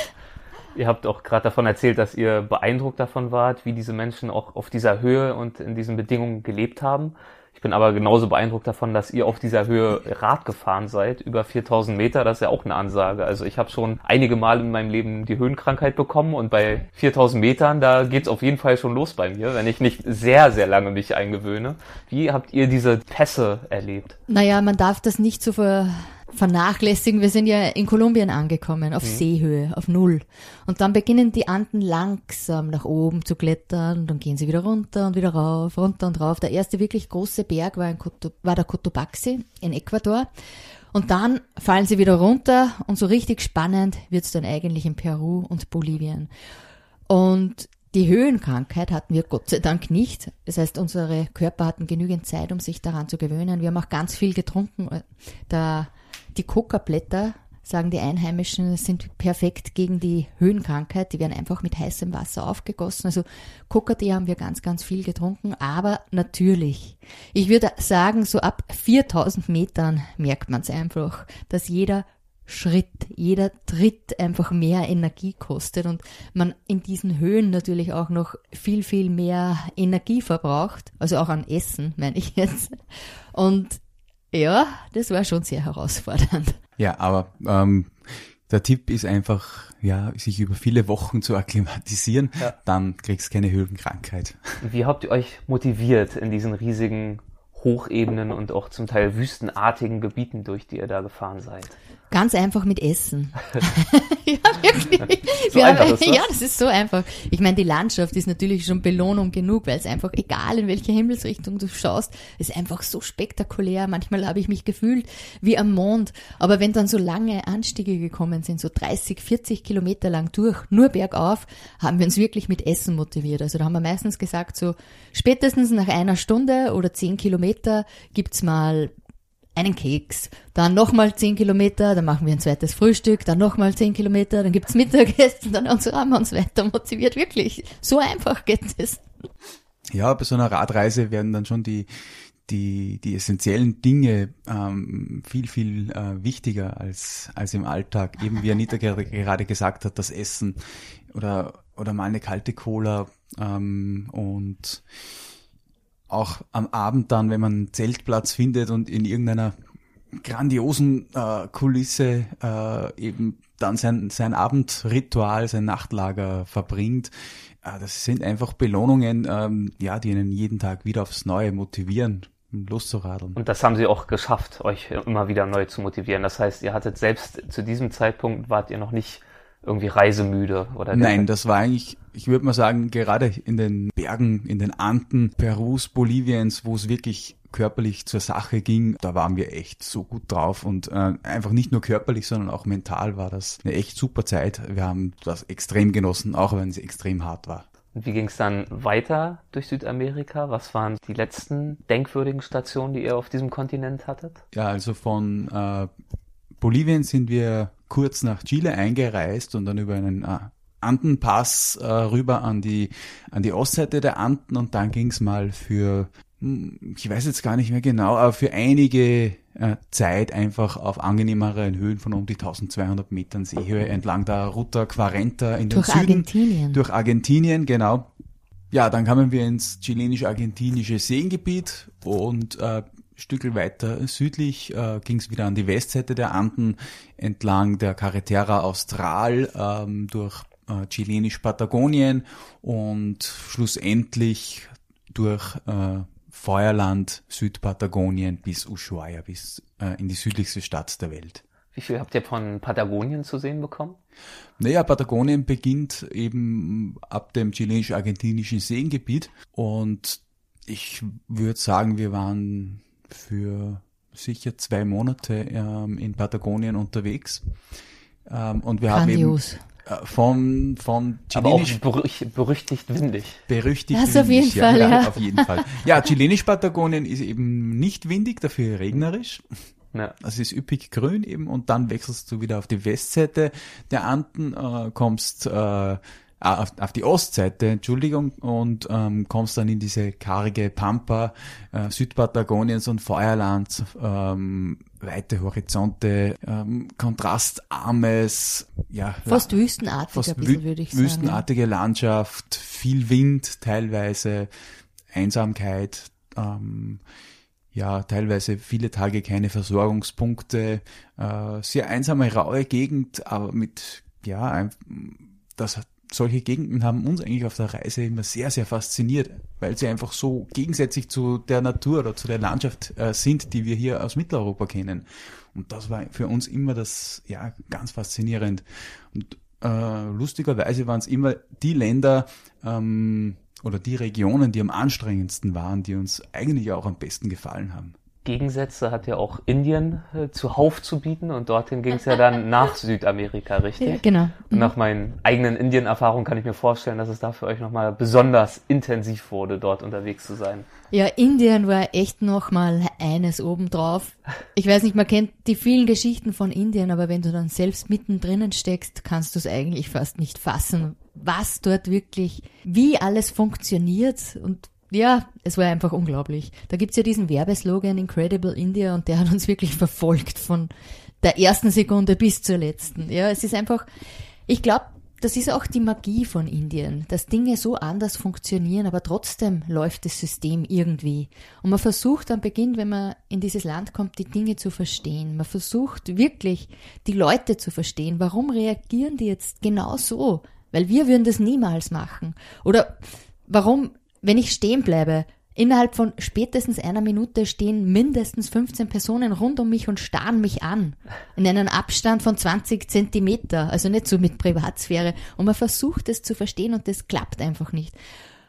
Ihr habt auch gerade davon erzählt, dass ihr beeindruckt davon wart, wie diese Menschen auch auf dieser Höhe und in diesen Bedingungen gelebt haben. Ich bin aber genauso beeindruckt davon, dass ihr auf dieser Höhe Rad gefahren seid, über 4000 Meter. Das ist ja auch eine Ansage. Also ich habe schon einige Mal in meinem Leben die Höhenkrankheit bekommen und bei 4000 Metern, da geht's auf jeden Fall schon los bei mir, wenn ich nicht sehr, sehr lange mich eingewöhne. Wie habt ihr diese Pässe erlebt? Naja, man darf das nicht so ver vernachlässigen. Wir sind ja in Kolumbien angekommen, auf Seehöhe, auf Null. Und dann beginnen die Anden langsam nach oben zu klettern dann gehen sie wieder runter und wieder rauf, runter und rauf. Der erste wirklich große Berg war, in Coto, war der Cotopaxi in Ecuador. Und dann fallen sie wieder runter und so richtig spannend wird's dann eigentlich in Peru und Bolivien. Und die Höhenkrankheit hatten wir Gott sei Dank nicht. Das heißt, unsere Körper hatten genügend Zeit, um sich daran zu gewöhnen. Wir haben auch ganz viel getrunken. Da die Kokablätter sagen die Einheimischen, sind perfekt gegen die Höhenkrankheit. Die werden einfach mit heißem Wasser aufgegossen. Also Kokotee haben wir ganz, ganz viel getrunken. Aber natürlich, ich würde sagen, so ab 4000 Metern merkt man es einfach, dass jeder Schritt, jeder Tritt einfach mehr Energie kostet und man in diesen Höhen natürlich auch noch viel, viel mehr Energie verbraucht, also auch an Essen, meine ich jetzt. Und ja, das war schon sehr herausfordernd. Ja, aber ähm, der Tipp ist einfach, ja, sich über viele Wochen zu akklimatisieren, ja. dann kriegst du keine Höhenkrankheit. Wie habt ihr euch motiviert in diesen riesigen Hochebenen und auch zum Teil wüstenartigen Gebieten, durch die ihr da gefahren seid? Ganz einfach mit Essen. ja, wirklich. So ist das? Ja, das ist so einfach. Ich meine, die Landschaft ist natürlich schon Belohnung genug, weil es einfach, egal in welche Himmelsrichtung du schaust, ist einfach so spektakulär. Manchmal habe ich mich gefühlt wie am Mond. Aber wenn dann so lange Anstiege gekommen sind, so 30, 40 Kilometer lang durch, nur bergauf, haben wir uns wirklich mit Essen motiviert. Also da haben wir meistens gesagt, so spätestens nach einer Stunde oder zehn Kilometer gibt's mal einen Keks, dann nochmal zehn Kilometer, dann machen wir ein zweites Frühstück, dann nochmal zehn Kilometer, dann gibt's Mittagessen, dann haben wir uns weiter motiviert. Wirklich, so einfach geht es. Ja, bei so einer Radreise werden dann schon die die, die essentiellen Dinge ähm, viel, viel äh, wichtiger als, als im Alltag. Eben wie Anita gerade gesagt hat, das Essen oder, oder mal eine kalte Cola ähm, und auch am Abend dann, wenn man einen Zeltplatz findet und in irgendeiner grandiosen äh, Kulisse äh, eben dann sein, sein Abendritual, sein Nachtlager verbringt. Äh, das sind einfach Belohnungen, ähm, ja, die einen jeden Tag wieder aufs Neue motivieren, loszuradeln. Und das haben sie auch geschafft, euch immer wieder neu zu motivieren. Das heißt, ihr hattet selbst zu diesem Zeitpunkt wart ihr noch nicht irgendwie reisemüde oder Nein, das war eigentlich, ich würde mal sagen, gerade in den Bergen, in den Anden Perus, Boliviens, wo es wirklich körperlich zur Sache ging, da waren wir echt so gut drauf und äh, einfach nicht nur körperlich, sondern auch mental war das eine echt super Zeit. Wir haben das extrem genossen, auch wenn es extrem hart war. Und wie ging es dann weiter durch Südamerika? Was waren die letzten denkwürdigen Stationen, die ihr auf diesem Kontinent hattet? Ja, also von äh, Bolivien sind wir kurz nach Chile eingereist und dann über einen äh, Andenpass äh, rüber an die, an die Ostseite der Anden und dann ging's mal für, hm, ich weiß jetzt gar nicht mehr genau, aber für einige äh, Zeit einfach auf angenehmeren Höhen von um die 1200 Metern Seehöhe entlang der Ruta Quarenta in den durch Süden. Argentinien. Durch Argentinien, genau. Ja, dann kamen wir ins chilenisch-argentinische Seengebiet und äh, Stückel weiter südlich äh, ging es wieder an die Westseite der Anden entlang der Carretera Austral ähm, durch äh, chilenisch-Patagonien und schlussendlich durch äh, Feuerland Südpatagonien bis Ushuaia, bis äh, in die südlichste Stadt der Welt. Wie viel habt ihr von Patagonien zu sehen bekommen? Naja, Patagonien beginnt eben ab dem chilenisch-argentinischen Seengebiet und ich würde sagen, wir waren für sicher zwei Monate ähm, in Patagonien unterwegs. Ähm, und wir Grandios. haben eben äh, von, von chilenisch. Aber auch berüchtigt windig. Berüchtigt das windig, auf jeden ja, Fall, ja. ja. Auf jeden Fall. Ja, chilenisch-Patagonien ist eben nicht windig, dafür regnerisch. Ja. Das ist üppig grün eben und dann wechselst du wieder auf die Westseite der Anden, äh, kommst äh, auf, auf die Ostseite, Entschuldigung, und ähm, kommst dann in diese karge Pampa äh, Südpatagoniens und Feuerland, ähm, weite Horizonte, ähm, kontrastarmes, ja, fast wüstenartig, fast bisschen, würde ich sagen. Wüstenartige Landschaft, viel Wind teilweise, Einsamkeit, ähm, ja, teilweise viele Tage keine Versorgungspunkte, äh, sehr einsame, raue Gegend, aber mit, ja, das solche Gegenden haben uns eigentlich auf der Reise immer sehr, sehr fasziniert, weil sie einfach so gegensätzlich zu der Natur oder zu der Landschaft äh, sind, die wir hier aus Mitteleuropa kennen. Und das war für uns immer das, ja, ganz faszinierend. Und äh, lustigerweise waren es immer die Länder ähm, oder die Regionen, die am anstrengendsten waren, die uns eigentlich auch am besten gefallen haben. Gegensätze hat ja auch Indien äh, zuhauf zu bieten und dorthin ging es ja dann nach Südamerika, richtig? Ja, genau. Und nach meinen eigenen Indien-Erfahrungen kann ich mir vorstellen, dass es da für euch nochmal besonders intensiv wurde, dort unterwegs zu sein. Ja, Indien war echt nochmal eines obendrauf. Ich weiß nicht, man kennt die vielen Geschichten von Indien, aber wenn du dann selbst mittendrin steckst, kannst du es eigentlich fast nicht fassen, was dort wirklich, wie alles funktioniert und ja, es war einfach unglaublich. Da gibt's ja diesen Werbeslogan Incredible India und der hat uns wirklich verfolgt von der ersten Sekunde bis zur letzten. Ja, es ist einfach, ich glaube, das ist auch die Magie von Indien, dass Dinge so anders funktionieren, aber trotzdem läuft das System irgendwie. Und man versucht am Beginn, wenn man in dieses Land kommt, die Dinge zu verstehen. Man versucht wirklich, die Leute zu verstehen. Warum reagieren die jetzt genau so? Weil wir würden das niemals machen. Oder warum wenn ich stehen bleibe, innerhalb von spätestens einer Minute stehen mindestens 15 Personen rund um mich und starren mich an. In einem Abstand von 20 Zentimeter. Also nicht so mit Privatsphäre. Und man versucht es zu verstehen und das klappt einfach nicht.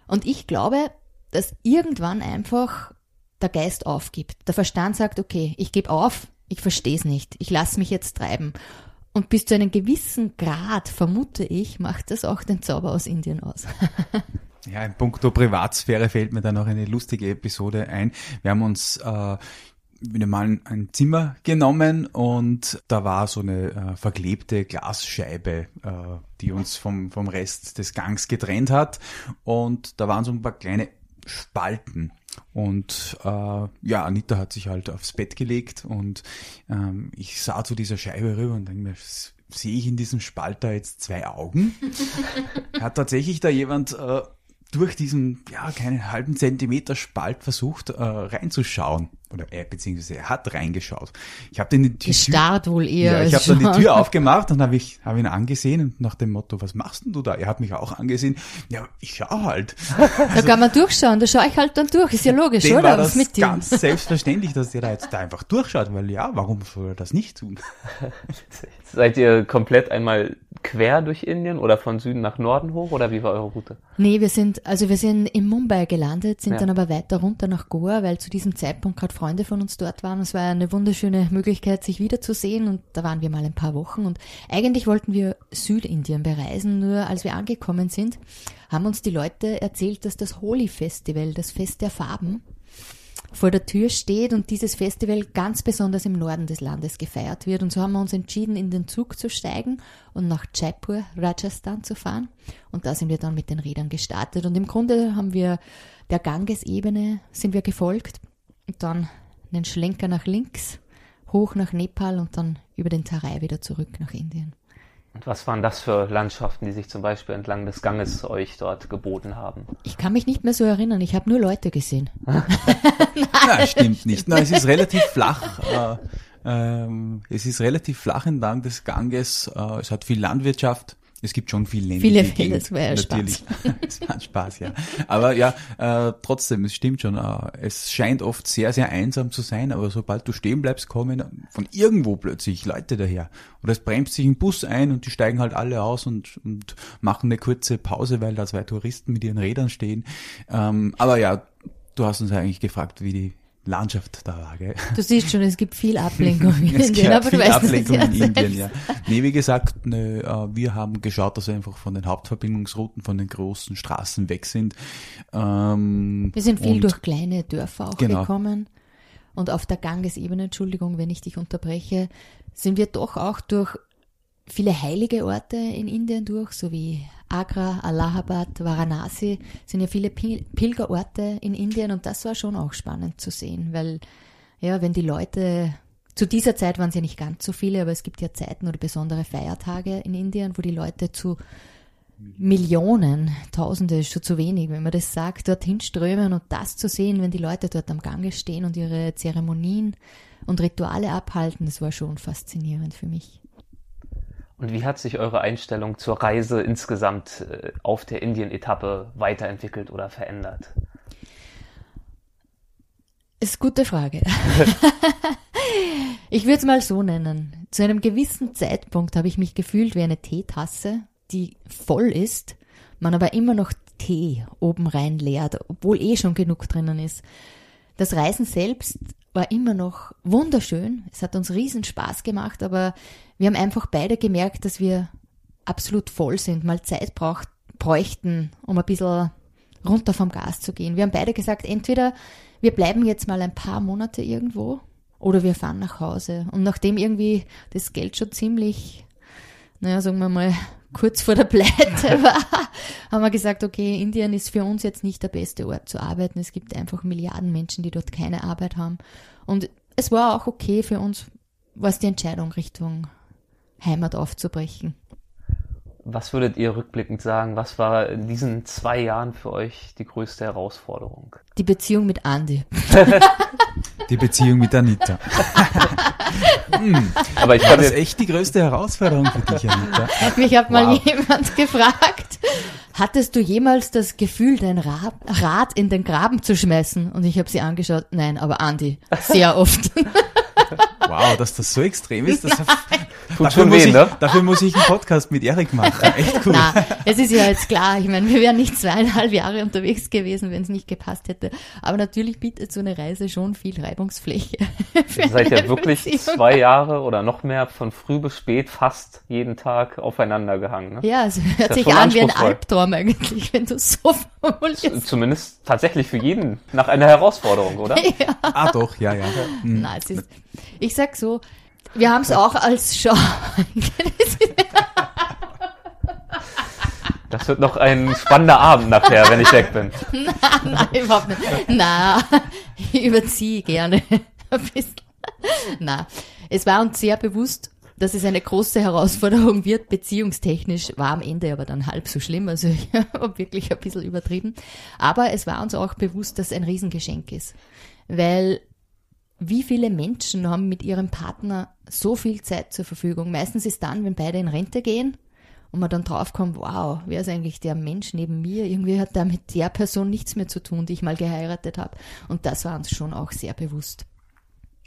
Und ich glaube, dass irgendwann einfach der Geist aufgibt. Der Verstand sagt, okay, ich gebe auf, ich verstehe es nicht, ich lasse mich jetzt treiben. Und bis zu einem gewissen Grad, vermute ich, macht das auch den Zauber aus Indien aus. Ja, in puncto Privatsphäre fällt mir da noch eine lustige Episode ein. Wir haben uns äh, wieder mal ein Zimmer genommen und da war so eine äh, verklebte Glasscheibe, äh, die uns vom, vom Rest des Gangs getrennt hat. Und da waren so ein paar kleine Spalten. Und äh, ja, Anita hat sich halt aufs Bett gelegt und ähm, ich sah zu dieser Scheibe rüber und denke mir, sehe ich in diesem Spalt da jetzt zwei Augen? hat tatsächlich da jemand äh, durch diesen, ja, keinen halben Zentimeter Spalt versucht äh, reinzuschauen. Oder er, beziehungsweise er hat reingeschaut. Ich habe den die Gestarrt wohl eher. Ja, ich habe dann die Tür aufgemacht und habe ich hab ihn angesehen und nach dem Motto, was machst denn du da? Er hat mich auch angesehen. Ja, ich schau halt. Da kann man durchschauen, da schaue ich halt dann durch. Ist ja logisch, Dem oder? War das was mit dir? ganz selbstverständlich, dass der da jetzt da einfach durchschaut, weil ja, warum soll er das nicht tun? Seid ihr komplett einmal quer durch Indien oder von Süden nach Norden hoch oder wie war eure Route? Nee, wir sind, also wir sind in Mumbai gelandet, sind Ja. dann aber weiter runter nach Goa, weil zu diesem Zeitpunkt gerade Freunde von uns dort waren. Es war eine wunderschöne Möglichkeit, sich wiederzusehen und da waren wir mal ein paar Wochen und eigentlich wollten wir Südindien bereisen, nur als wir angekommen sind, haben uns die Leute erzählt, dass das Holi Festival, das Fest der Farben, vor der Tür steht und dieses Festival ganz besonders im Norden des Landes gefeiert wird. Und so haben wir uns entschieden, in den Zug zu steigen und nach Jaipur, Rajasthan zu fahren. Und da sind wir dann mit den Rädern gestartet. Und im Grunde haben wir der Gangesebene sind wir gefolgt und dann einen Schlenker nach links, hoch nach Nepal und dann über den Tarai wieder zurück nach Indien. Und was waren das für Landschaften, die sich zum Beispiel entlang des Ganges euch dort geboten haben? Ich kann mich nicht mehr so erinnern, ich habe nur Leute gesehen. Nein, stimmt nicht. Nein, es ist relativ flach. Äh, ähm, es ist relativ flach entlang des Ganges. Äh, es hat viel Landwirtschaft. Es gibt schon viel ländliche Viele Fälle, das ja natürlich. es war Spaß, ja. Aber ja, äh, trotzdem, es stimmt schon. Äh, es scheint oft sehr, sehr einsam zu sein, aber sobald du stehen bleibst, kommen von irgendwo plötzlich Leute daher. Oder es bremst sich ein Bus ein und die steigen halt alle aus und, und machen eine kurze Pause, weil da zwei Touristen mit ihren Rädern stehen. Ähm, aber ja, du hast uns ja eigentlich gefragt, wie die Landschaft da war, gell? Du siehst schon, es gibt viel Ablenkung in Es Indien, aber du viel weißt es Ablenkung in Indien, ja. Nee, wie gesagt, ne, äh, wir haben geschaut, dass wir einfach von den Hauptverbindungsrouten, von den großen Straßen weg sind. Ähm, Wir sind viel durch kleine Dörfer auch Genau. gekommen. Und auf der Gangesebene, Entschuldigung, wenn ich dich unterbreche, sind wir doch auch durch viele heilige Orte in Indien durch, so wie Agra, Allahabad, Varanasi, sind ja viele Pil Pilgerorte in Indien und das war schon auch spannend zu sehen, weil ja, wenn die Leute zu dieser Zeit waren es ja nicht ganz so viele, aber es gibt ja Zeiten oder besondere Feiertage in Indien, wo die Leute zu Millionen, Tausende ist schon zu wenig, wenn man das sagt, dorthin strömen und das zu sehen, wenn die Leute dort am Gange stehen und ihre Zeremonien und Rituale abhalten, das war schon faszinierend für mich. Und wie hat sich eure Einstellung zur Reise insgesamt äh, auf der Indien-Etappe weiterentwickelt oder verändert? Ist gute Frage. ich würde es mal so nennen. Zu einem gewissen Zeitpunkt habe ich mich gefühlt wie eine Teetasse, die voll ist, man aber immer noch Tee oben rein leert, obwohl eh schon genug drinnen ist. Das Reisen selbst war immer noch wunderschön. Es hat uns riesen Spaß gemacht, aber wir haben einfach beide gemerkt, dass wir absolut voll sind, mal Zeit braucht, bräuchten, um ein bisschen runter vom Gas zu gehen. Wir haben beide gesagt, entweder wir bleiben jetzt mal ein paar Monate irgendwo oder wir fahren nach Hause. Und nachdem irgendwie das Geld schon ziemlich, naja, sagen wir mal, kurz vor der Pleite war, haben wir gesagt, okay, Indien ist für uns jetzt nicht der beste Ort zu arbeiten. Es gibt einfach Milliarden Menschen, die dort keine Arbeit haben. Und es war auch okay für uns, was die Entscheidung Richtung Heimat aufzubrechen. Was würdet ihr rückblickend sagen, was war in diesen zwei Jahren für euch die größte Herausforderung? Die Beziehung mit Andy. Die Beziehung mit Anita. hm. Aber ich War das jetzt, echt die größte Herausforderung für dich, Anita? Mich hat mal Wow. jemand gefragt, hattest du jemals das Gefühl, dein Rad, Rad in den Graben zu schmeißen? Und ich habe sie angeschaut, nein, aber Andy, sehr oft. Wow, dass das so extrem ist. Das tut dafür, schon muss weh, ich, ne? dafür muss ich einen Podcast mit Erik machen. Echt cool. Na, es ist ja jetzt klar, ich meine, wir wären nicht zweieinhalb Jahre unterwegs gewesen, wenn es nicht gepasst hätte. Aber natürlich bietet so eine Reise schon viel Reibungsfläche. für Ihr seid ja wirklich Beziehung. zwei Jahre oder noch mehr von früh bis spät fast jeden Tag aufeinander gehangen. Ne? Ja, es hört ja sich an wie ein. Albtraum eigentlich, wenn du so formulierst. Zumindest tatsächlich für jeden nach einer Herausforderung, oder? Ah, doch, ja, ja. Hm. Na, es ist, ich sag so, wir haben es auch als Show. Das wird noch ein spannender Abend nachher, wenn ich weg bin. Nein, überhaupt nicht. Na, ich überziehe gerne ein bisschen. Na, es war uns sehr bewusst, dass es eine große Herausforderung wird, beziehungstechnisch, war am Ende aber dann halb so schlimm, also ich habe wirklich ein bisschen übertrieben. Aber es war uns auch bewusst, dass es ein Riesengeschenk ist. Weil wie viele Menschen haben mit ihrem Partner so viel Zeit zur Verfügung? Meistens ist dann, wenn beide in Rente gehen und man dann draufkommt, wow, wer ist eigentlich der Mensch neben mir? Irgendwie hat da mit der Person nichts mehr zu tun, die ich mal geheiratet habe. Und das war uns schon auch sehr bewusst.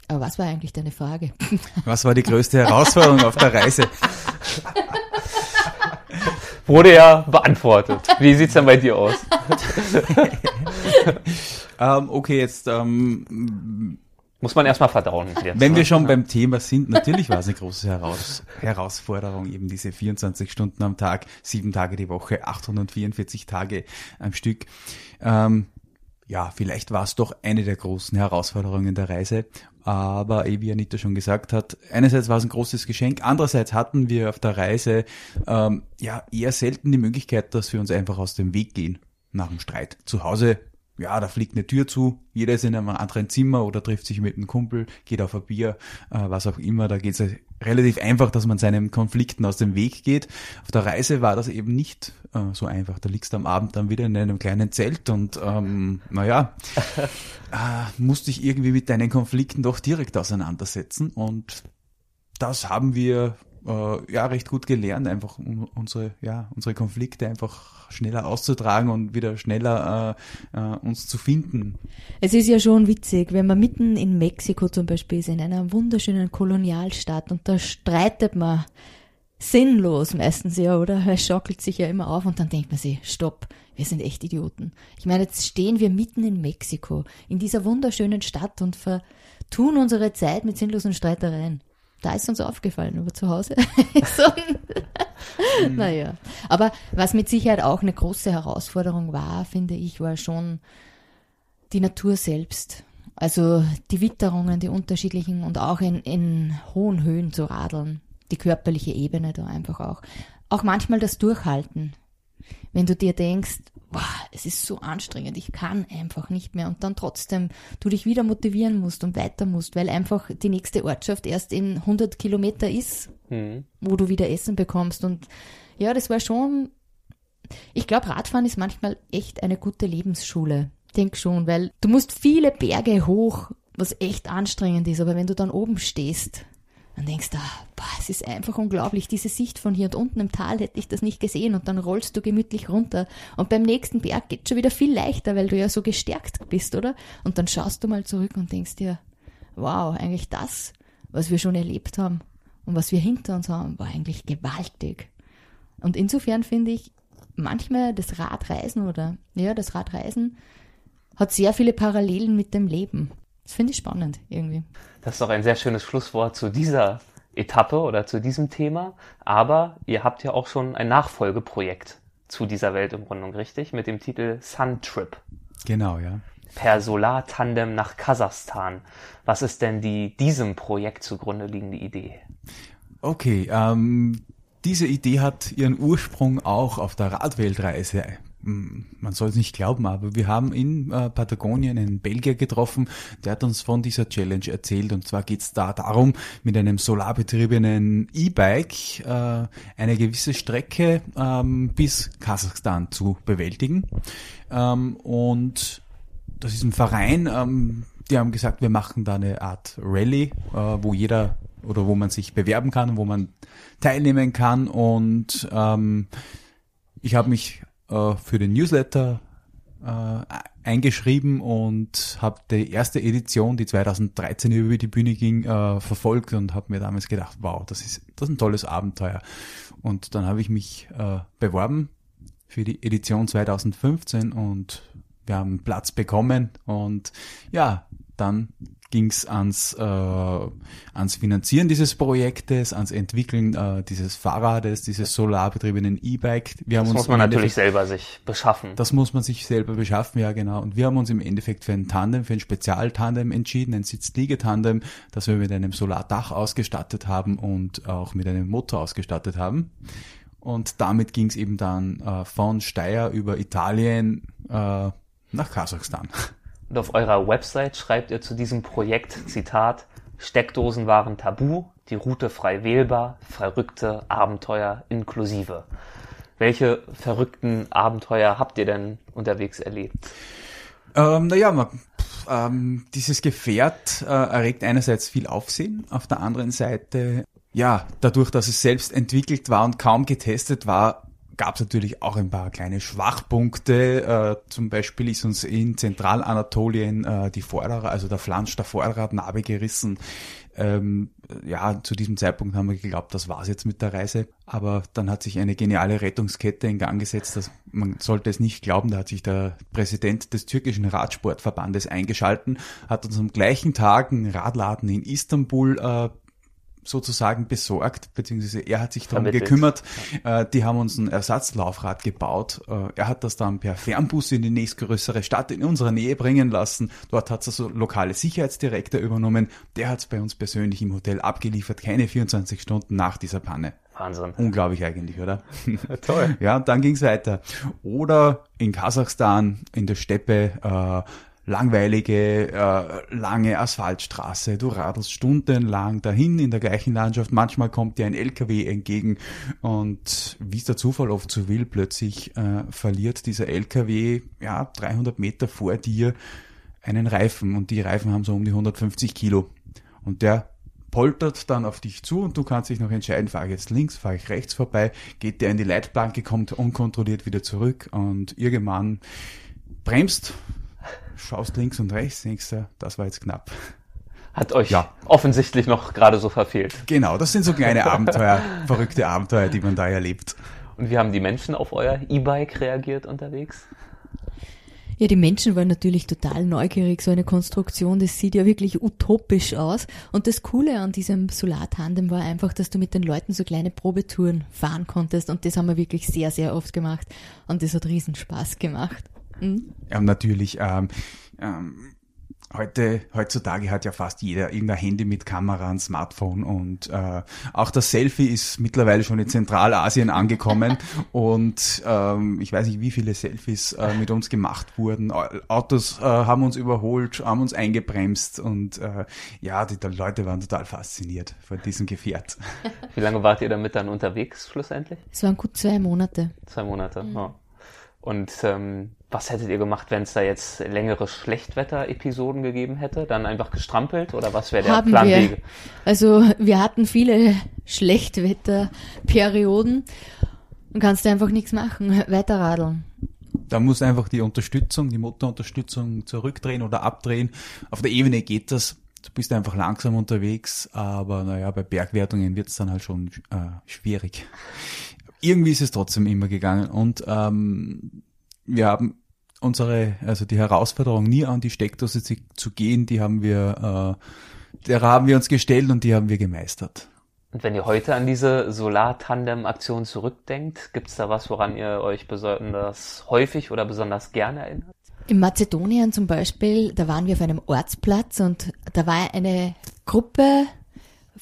Aber was war eigentlich deine Frage? Was war die größte Herausforderung auf der Reise? Wurde ja beantwortet. Wie sieht's denn bei dir aus? Ähm, okay, jetzt, ähm, Muss man erstmal verdauen. Jetzt, wenn ne? wir schon beim Thema sind, natürlich war es eine große Heraus Herausforderung, eben diese 24 Stunden am Tag, sieben Tage die Woche, 844 Tage am Stück. Ähm, ja, vielleicht war es doch eine der großen Herausforderungen der Reise. Aber eh, wie Anita schon gesagt hat, einerseits war es ein großes Geschenk, andererseits hatten wir auf der Reise ähm, ja eher selten die Möglichkeit, dass wir uns einfach aus dem Weg gehen nach dem Streit. Zu Hause, ja, da fliegt eine Tür zu, jeder ist in einem anderen Zimmer oder trifft sich mit einem Kumpel, geht auf ein Bier, äh, was auch immer. Da geht es relativ einfach, dass man seinen Konflikten aus dem Weg geht. Auf der Reise war das eben nicht äh, so einfach. Da liegst du am Abend dann wieder in einem kleinen Zelt und ähm, naja, äh, musst dich irgendwie mit deinen Konflikten doch direkt auseinandersetzen und das haben wir äh, ja recht gut gelernt, einfach um unsere ja unsere Konflikte einfach schneller auszutragen und wieder schneller äh, äh, uns zu finden. Es ist ja schon witzig, wenn man mitten in Mexiko zum Beispiel ist, in einer wunderschönen Kolonialstadt und da streitet man sinnlos meistens ja, oder? Es schaukelt sich ja immer auf und dann denkt man sich, stopp, wir sind echt Idioten. Ich meine, jetzt stehen wir mitten in Mexiko, in dieser wunderschönen Stadt und vertun unsere Zeit mit sinnlosen Streitereien. Da ist uns aufgefallen, aber zu Hause so, naja. Aber was mit Sicherheit auch eine große Herausforderung war, finde ich, war schon die Natur selbst. Also die Witterungen, die unterschiedlichen und auch in, in hohen Höhen zu radeln. Die körperliche Ebene da einfach auch. Auch manchmal das Durchhalten. Wenn du dir denkst, boah, es ist so anstrengend, ich kann einfach nicht mehr und dann trotzdem du dich wieder motivieren musst und weiter musst, weil einfach die nächste Ortschaft erst in 100 Kilometer ist, Hm. wo du wieder Essen bekommst und ja, das war schon, ich glaube, Radfahren ist manchmal echt eine gute Lebensschule. Denk schon, weil du musst viele Berge hoch, was echt anstrengend ist, aber wenn du dann oben stehst, dann denkst du, ah, boah, es ist einfach unglaublich, diese Sicht von hier und unten im Tal hätte ich das nicht gesehen und dann rollst du gemütlich runter und beim nächsten Berg geht schon wieder viel leichter, weil du ja so gestärkt bist, oder? Und dann schaust du mal zurück und denkst dir, wow, eigentlich das, was wir schon erlebt haben und was wir hinter uns haben, war eigentlich gewaltig. Und insofern finde ich, manchmal das Radreisen oder ja, das Radreisen hat sehr viele Parallelen mit dem Leben. Das finde ich spannend irgendwie. Das ist doch ein sehr schönes Schlusswort zu dieser Etappe oder zu diesem Thema. Aber ihr habt ja auch schon ein Nachfolgeprojekt zu dieser Weltumrundung, richtig? Mit dem Titel Sun Trip. Genau, ja. Per Solartandem nach Kasachstan. Was ist denn die diesem Projekt zugrunde liegende Idee? Okay, ähm, diese Idee hat ihren Ursprung auch auf der Radweltreise man soll es nicht glauben, aber wir haben in äh, Patagonien einen Belgier getroffen, der hat uns von dieser Challenge erzählt. Und zwar geht es da darum, mit einem solarbetriebenen E-Bike äh, eine gewisse Strecke ähm, bis Kasachstan zu bewältigen. Ähm, und das ist ein Verein, ähm, die haben gesagt, wir machen da eine Art Rallye, äh, wo jeder oder wo man sich bewerben kann, wo man teilnehmen kann. Und ähm, ich habe mich äh, für den Newsletter äh, eingeschrieben und habe die erste Edition, die 2013 über die Bühne ging, äh, verfolgt und habe mir damals gedacht, wow, das ist, das ist ein tolles Abenteuer. Und dann habe ich mich äh, beworben für die Edition 2015 und wir haben Platz bekommen und ja, dann ging es ans, äh, ans Finanzieren dieses Projektes, ans Entwickeln äh, dieses Fahrrades, dieses solarbetriebenen E-Bike. Wir das muss man natürlich selber sich beschaffen. Das muss man sich selber beschaffen, ja genau. Und wir haben uns im Endeffekt für ein Tandem, für ein Spezialtandem entschieden, ein Sitzliegetandem, das wir mit einem Solardach ausgestattet haben und auch mit einem Motor ausgestattet haben. Und damit ging es eben dann äh, von Steyr über Italien äh, nach Kasachstan. Und auf eurer Website schreibt ihr zu diesem Projekt, Zitat, Steckdosen waren tabu, die Route frei wählbar, verrückte Abenteuer inklusive. Welche verrückten Abenteuer habt ihr denn unterwegs erlebt? Ähm, naja, ähm, dieses Gefährt äh, erregt einerseits viel Aufsehen, auf der anderen Seite, ja, dadurch, dass es selbst entwickelt war und kaum getestet war, gab es natürlich auch ein paar kleine Schwachpunkte. Äh, zum Beispiel ist uns in Zentralanatolien äh, die Vorderrad, also der Flansch der Vorderradnabe gerissen. Ähm, ja, zu diesem Zeitpunkt haben wir geglaubt, das war's jetzt mit der Reise. Aber dann hat sich eine geniale Rettungskette in Gang gesetzt. Dass man sollte es nicht glauben, da hat sich der Präsident des türkischen Radsportverbandes eingeschalten, hat uns am gleichen Tag einen Radladen in Istanbul äh, sozusagen besorgt, beziehungsweise er hat sich darum Vermittelt. gekümmert. Ja. Äh, die haben uns ein Ersatzlaufrad gebaut. Äh, er hat das dann per Fernbus in die nächstgrößere Stadt in unserer Nähe bringen lassen. Dort hat es also lokale Sicherheitsdirektor übernommen. Der hat es bei uns persönlich im Hotel abgeliefert, keine 24 Stunden nach dieser Panne. Wahnsinn. Unglaublich eigentlich, oder? Toll. Ja, und dann ging es weiter. Oder in Kasachstan, in der Steppe, äh, langweilige, äh, lange Asphaltstraße. Du radelst stundenlang dahin in der gleichen Landschaft. Manchmal kommt dir ein LKW entgegen und wie es der Zufall oft so will, plötzlich äh, verliert dieser LKW ja 300 Meter vor dir einen Reifen und die Reifen haben so um die 150 Kilo und der poltert dann auf dich zu und du kannst dich noch entscheiden, fahre ich jetzt links, fahre ich rechts vorbei, geht der in die Leitplanke, kommt unkontrolliert wieder zurück und irgendwann bremst schaust links und rechts, denkst du, das war jetzt knapp. Hat euch ja. offensichtlich noch gerade so verfehlt. Genau, das sind so kleine Abenteuer, verrückte Abenteuer, die man da erlebt. Und wie haben die Menschen auf euer E-Bike reagiert unterwegs? Ja, die Menschen waren natürlich total neugierig. So eine Konstruktion, das sieht ja wirklich utopisch aus. Und das Coole an diesem Solartandem war einfach, dass du mit den Leuten so kleine Probetouren fahren konntest. Und das haben wir wirklich sehr, sehr oft gemacht. Und das hat riesen Spaß gemacht. Mhm. Ja, natürlich. Ähm, ähm, heute, heutzutage hat ja fast jeder irgendein Handy mit Kamera, ein Smartphone und äh, auch das Selfie ist mittlerweile schon in Zentralasien angekommen und ähm, ich weiß nicht, wie viele Selfies äh, mit uns gemacht wurden. Autos äh, haben uns überholt, haben uns eingebremst und äh, ja, die, die Leute waren total fasziniert von diesem Gefährt. Wie lange wart ihr damit dann unterwegs schlussendlich? Es waren gut zwei Monate. Zwei Monate, mhm. ja. Und ähm, was hättet ihr gemacht, wenn es da jetzt längere Schlechtwetter-Episoden gegeben hätte? Dann einfach gestrampelt oder was wäre der Haben Plan wir. B? Also wir hatten viele Schlechtwetter-Perioden und kannst du einfach nichts machen, weiterradeln. Da muss einfach die Unterstützung, die Motorunterstützung zurückdrehen oder abdrehen. Auf der Ebene geht das. Du bist einfach langsam unterwegs, aber naja, bei Bergwertungen wird es dann halt schon äh, schwierig irgendwie ist es trotzdem immer gegangen. Und ähm, wir haben unsere, also die Herausforderung nie an die Steckdose zu, zu gehen, die haben wir, äh, der haben wir uns gestellt und die haben wir gemeistert. Und wenn ihr heute an diese Solar-Tandem-Aktion zurückdenkt, gibt es da was, woran ihr euch besonders häufig oder besonders gerne erinnert? In Mazedonien zum Beispiel, da waren wir auf einem Ortsplatz und da war eine Gruppe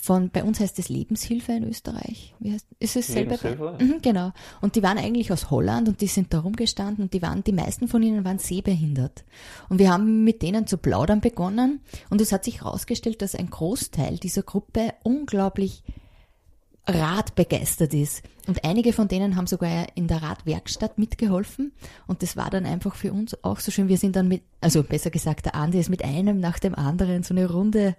von, bei uns heißt es Lebenshilfe in Österreich. Wie heißt, ist es selber? Lebenshilfe? Mhm, genau. Und die waren eigentlich aus Holland und die sind da rumgestanden und die waren, die meisten von ihnen waren sehbehindert. Und wir haben mit denen zu plaudern begonnen und es hat sich herausgestellt, dass ein Großteil dieser Gruppe unglaublich radbegeistert ist. Und einige von denen haben sogar in der Radwerkstatt mitgeholfen. Und das war dann einfach für uns auch so schön. Wir sind dann mit, also besser gesagt, der Andi ist mit einem nach dem anderen so eine Runde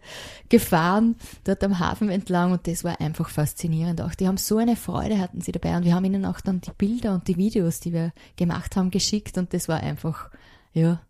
gefahren, dort am Hafen entlang. Und das war einfach faszinierend auch. Die haben so eine Freude hatten sie dabei. Und wir haben ihnen auch dann die Bilder und die Videos, die wir gemacht haben, geschickt. Und das war einfach, ja,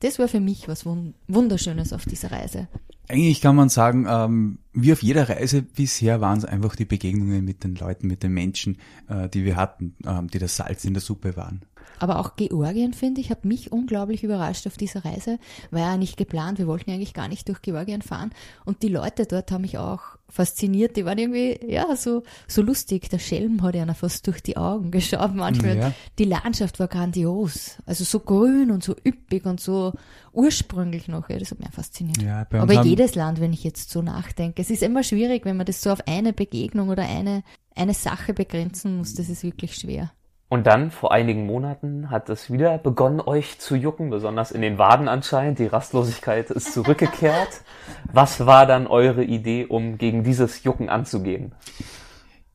das war für mich was Wunderschönes auf dieser Reise. Eigentlich kann man sagen, ähm, wie auf jeder Reise bisher waren es einfach die Begegnungen mit den Leuten, mit den Menschen, äh, die wir hatten, ähm, die das Salz in der Suppe waren. Aber auch Georgien, finde ich, hat mich unglaublich überrascht auf dieser Reise. War ja nicht geplant. Wir wollten eigentlich gar nicht durch Georgien fahren. Und die Leute dort haben mich auch fasziniert. Die waren irgendwie, ja, so, so lustig. Der Schelm hat ja fast durch die Augen geschaut manchmal. Ja. Die Landschaft war grandios. Also so grün und so üppig und so ursprünglich noch. Ja, das hat mich fasziniert. Ja, Aber jedes Land, wenn ich jetzt so nachdenke. Es ist immer schwierig, wenn man das so auf eine Begegnung oder eine, eine Sache begrenzen muss. Das ist wirklich schwer. Und dann, vor einigen Monaten, hat es wieder begonnen, euch zu jucken, besonders in den Waden anscheinend. Die Rastlosigkeit ist zurückgekehrt. Was war dann eure Idee, um gegen dieses Jucken anzugehen?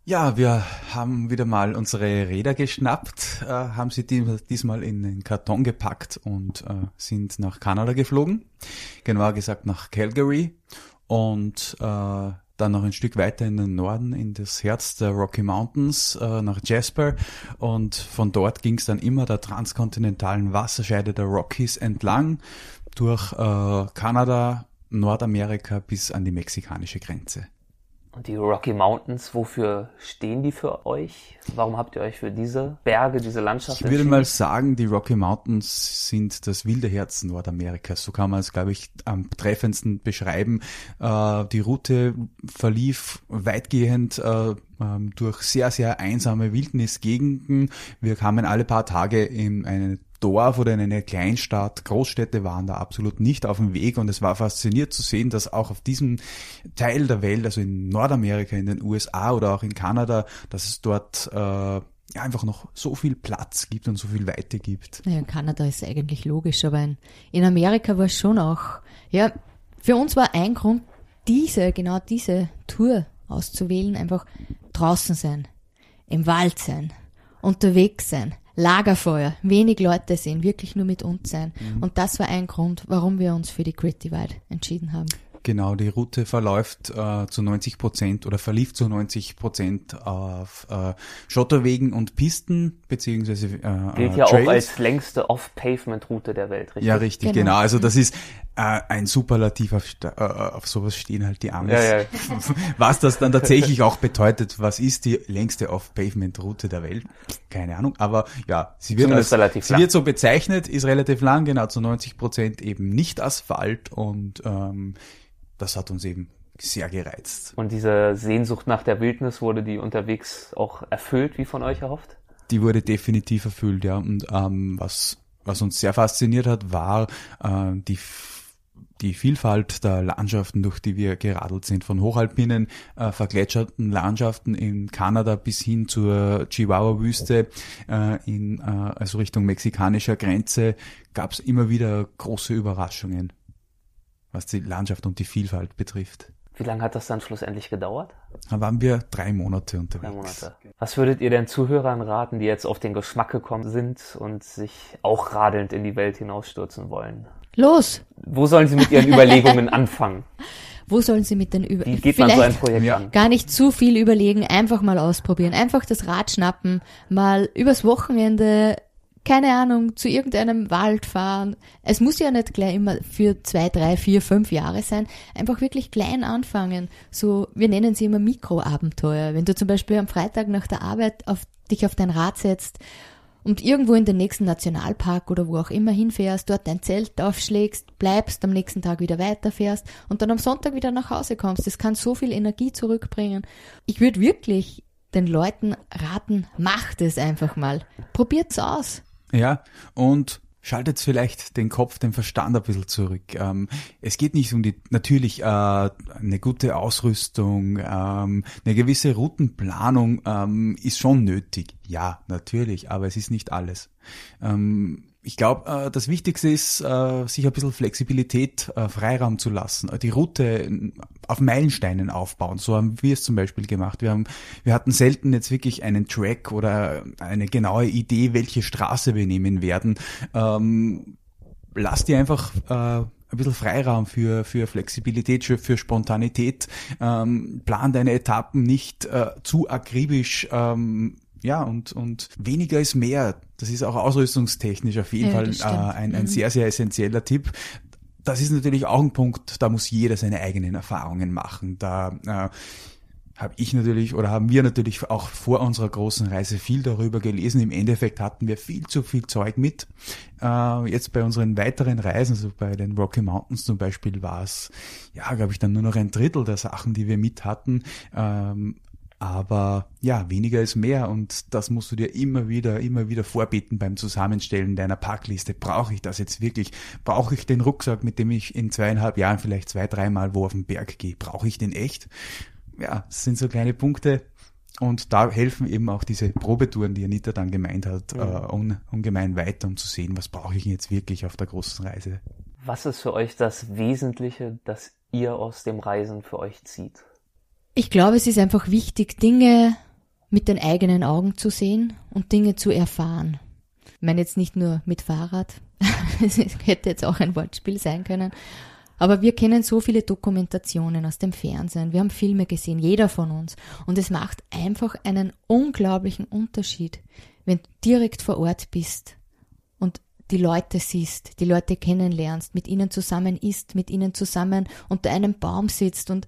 Ja, wir haben wieder mal unsere Räder geschnappt, äh, haben sie die- diesmal in den Karton gepackt und äh, sind nach Kanada geflogen. Genauer gesagt nach Calgary und äh, dann noch ein Stück weiter in den Norden, in das Herz der Rocky Mountains, äh, nach Jasper. Und von dort ging es dann immer der transkontinentalen Wasserscheide der Rockies entlang durch äh, Kanada, Nordamerika bis an die mexikanische Grenze. Und die Rocky Mountains, wofür stehen die für euch? Warum habt ihr euch für diese Berge, diese Landschaft Ich würde mal sagen, die Rocky Mountains sind das wilde Herz Nordamerikas. So kann man es, glaube ich, am treffendsten beschreiben. Äh, die Route verlief weitgehend äh, ähm, durch sehr, sehr einsame Wildnisgegenden. Wir kamen alle paar Tage in eine Dorf oder in eine Kleinstadt, Großstädte waren da absolut nicht auf dem Weg. Und es war fasziniert zu sehen, dass auch auf diesem Teil der Welt, also in Nordamerika, in den USA oder auch in Kanada, dass es dort äh, ja, einfach noch so viel Platz gibt und so viel Weite gibt. Naja, in Kanada ist eigentlich logisch, aber in, in Amerika war es schon auch, ja, für uns war ein Grund, diese, genau diese Tour auszuwählen, einfach draußen sein, im Wald sein, unterwegs sein, Lagerfeuer, wenig Leute sehen, wirklich nur mit uns sein. Und das war ein Grund, warum wir uns für die Great Divide entschieden haben. Genau, die Route verläuft äh, zu 90 Prozent oder verlief zu 90 Prozent auf äh, Schotterwegen und Pisten beziehungsweise äh, Gilt ja auch Trails. als längste Off-Pavement-Route der Welt, richtig? Ja, richtig, Genau. genau. Also das ist äh, ein Superlativ, auf, sta- äh, auf sowas stehen halt die Amis. Ja, ja. Was das dann tatsächlich auch bedeutet, was ist die längste Off-Pavement-Route der Welt? Keine Ahnung, aber ja, sie wird, als, sie wird so bezeichnet, ist relativ lang, genau zu 90 Prozent eben nicht Asphalt und ähm, das hat uns eben sehr gereizt. Und diese Sehnsucht nach der Wildnis wurde die unterwegs auch erfüllt, wie von euch erhofft? Die wurde definitiv erfüllt, ja. Und ähm, was, was uns sehr fasziniert hat, war äh, die, die Vielfalt der Landschaften, durch die wir geradelt sind. Von hochalpinen, äh, vergletscherten Landschaften in Kanada bis hin zur Chihuahua-Wüste äh, in äh, also Richtung mexikanischer Grenze gab es immer wieder große Überraschungen, was die Landschaft und die Vielfalt betrifft. Wie lange hat das dann schlussendlich gedauert? Da waren wir drei Monate unterwegs. Drei Monate. Was würdet ihr denn Zuhörern raten, die jetzt auf den Geschmack gekommen sind und sich auch radelnd in die Welt hinausstürzen wollen? Los! Wo sollen sie mit ihren Überlegungen anfangen? Wo sollen sie mit den Über... Wie geht man so ein Projekt Ja. an? gar nicht zu viel überlegen, einfach mal ausprobieren, einfach das Rad schnappen, mal übers Wochenende, keine Ahnung, zu irgendeinem Wald fahren. Es muss ja nicht gleich immer für zwei, drei, vier, fünf Jahre sein. Einfach wirklich klein anfangen. So, wir nennen sie immer Mikroabenteuer. Wenn du zum Beispiel am Freitag nach der Arbeit auf dich auf dein Rad setzt und irgendwo in den nächsten Nationalpark oder wo auch immer hinfährst, dort dein Zelt aufschlägst, bleibst, am nächsten Tag wieder weiterfährst und dann am Sonntag wieder nach Hause kommst. Das kann so viel Energie zurückbringen. Ich würde wirklich den Leuten raten, macht es einfach mal. Probiert's aus. Ja, und schaltet vielleicht den Kopf, den Verstand ein bisschen zurück. Ähm, es geht nicht um die, natürlich äh, eine gute Ausrüstung, ähm, eine gewisse Routenplanung ähm, ist schon nötig. Ja, natürlich, aber es ist nicht alles. Ähm, ich glaube, äh, das Wichtigste ist, äh, sich ein bisschen Flexibilität, äh, Freiraum zu lassen, die Route auf Meilensteinen aufbauen. So haben wir es zum Beispiel gemacht. Wir haben, wir hatten selten jetzt wirklich einen Track oder eine genaue Idee, welche Straße wir nehmen werden. Ähm, lass dir einfach ein bisschen Freiraum für, für Flexibilität, für, für Spontanität. Ähm, plan deine Etappen nicht äh, zu akribisch. Ähm, ja, und, und weniger ist mehr. Das ist auch ausrüstungstechnisch auf jeden ja, Fall äh, ein, ein mhm. sehr, sehr essentieller Tipp. Das ist natürlich auch ein Punkt, da muss jeder seine eigenen Erfahrungen machen. Da äh, habe ich natürlich oder haben wir natürlich auch vor unserer großen Reise viel darüber gelesen. Im Endeffekt hatten wir viel zu viel Zeug mit. Äh, jetzt bei unseren weiteren Reisen, also bei den Rocky Mountains zum Beispiel, war es, ja, glaube ich, dann nur noch ein Drittel der Sachen, die wir mit hatten. Ähm, aber ja, weniger ist mehr und das musst du dir immer wieder, immer wieder vorbeten beim Zusammenstellen deiner Packliste. Brauche ich das jetzt wirklich? Brauche ich den Rucksack, mit dem ich in zweieinhalb Jahren vielleicht zwei, dreimal wo auf den Berg gehe? Brauche ich den echt? Ja, das sind so kleine Punkte. Und da helfen eben auch diese Probetouren, die Anita dann gemeint hat, ja. äh, un, ungemein weiter, um zu sehen, was brauche ich jetzt wirklich auf der großen Reise. Was ist für euch das Wesentliche, das ihr aus dem Reisen für euch zieht? Ich glaube, es ist einfach wichtig, Dinge mit den eigenen Augen zu sehen und Dinge zu erfahren. Ich meine jetzt nicht nur mit Fahrrad, es hätte jetzt auch ein Wortspiel sein können, aber wir kennen so viele Dokumentationen aus dem Fernsehen, wir haben Filme gesehen, jeder von uns, und es macht einfach einen unglaublichen Unterschied, wenn du direkt vor Ort bist und die Leute siehst, die Leute kennenlernst, mit ihnen zusammen isst, mit ihnen zusammen unter einem Baum sitzt und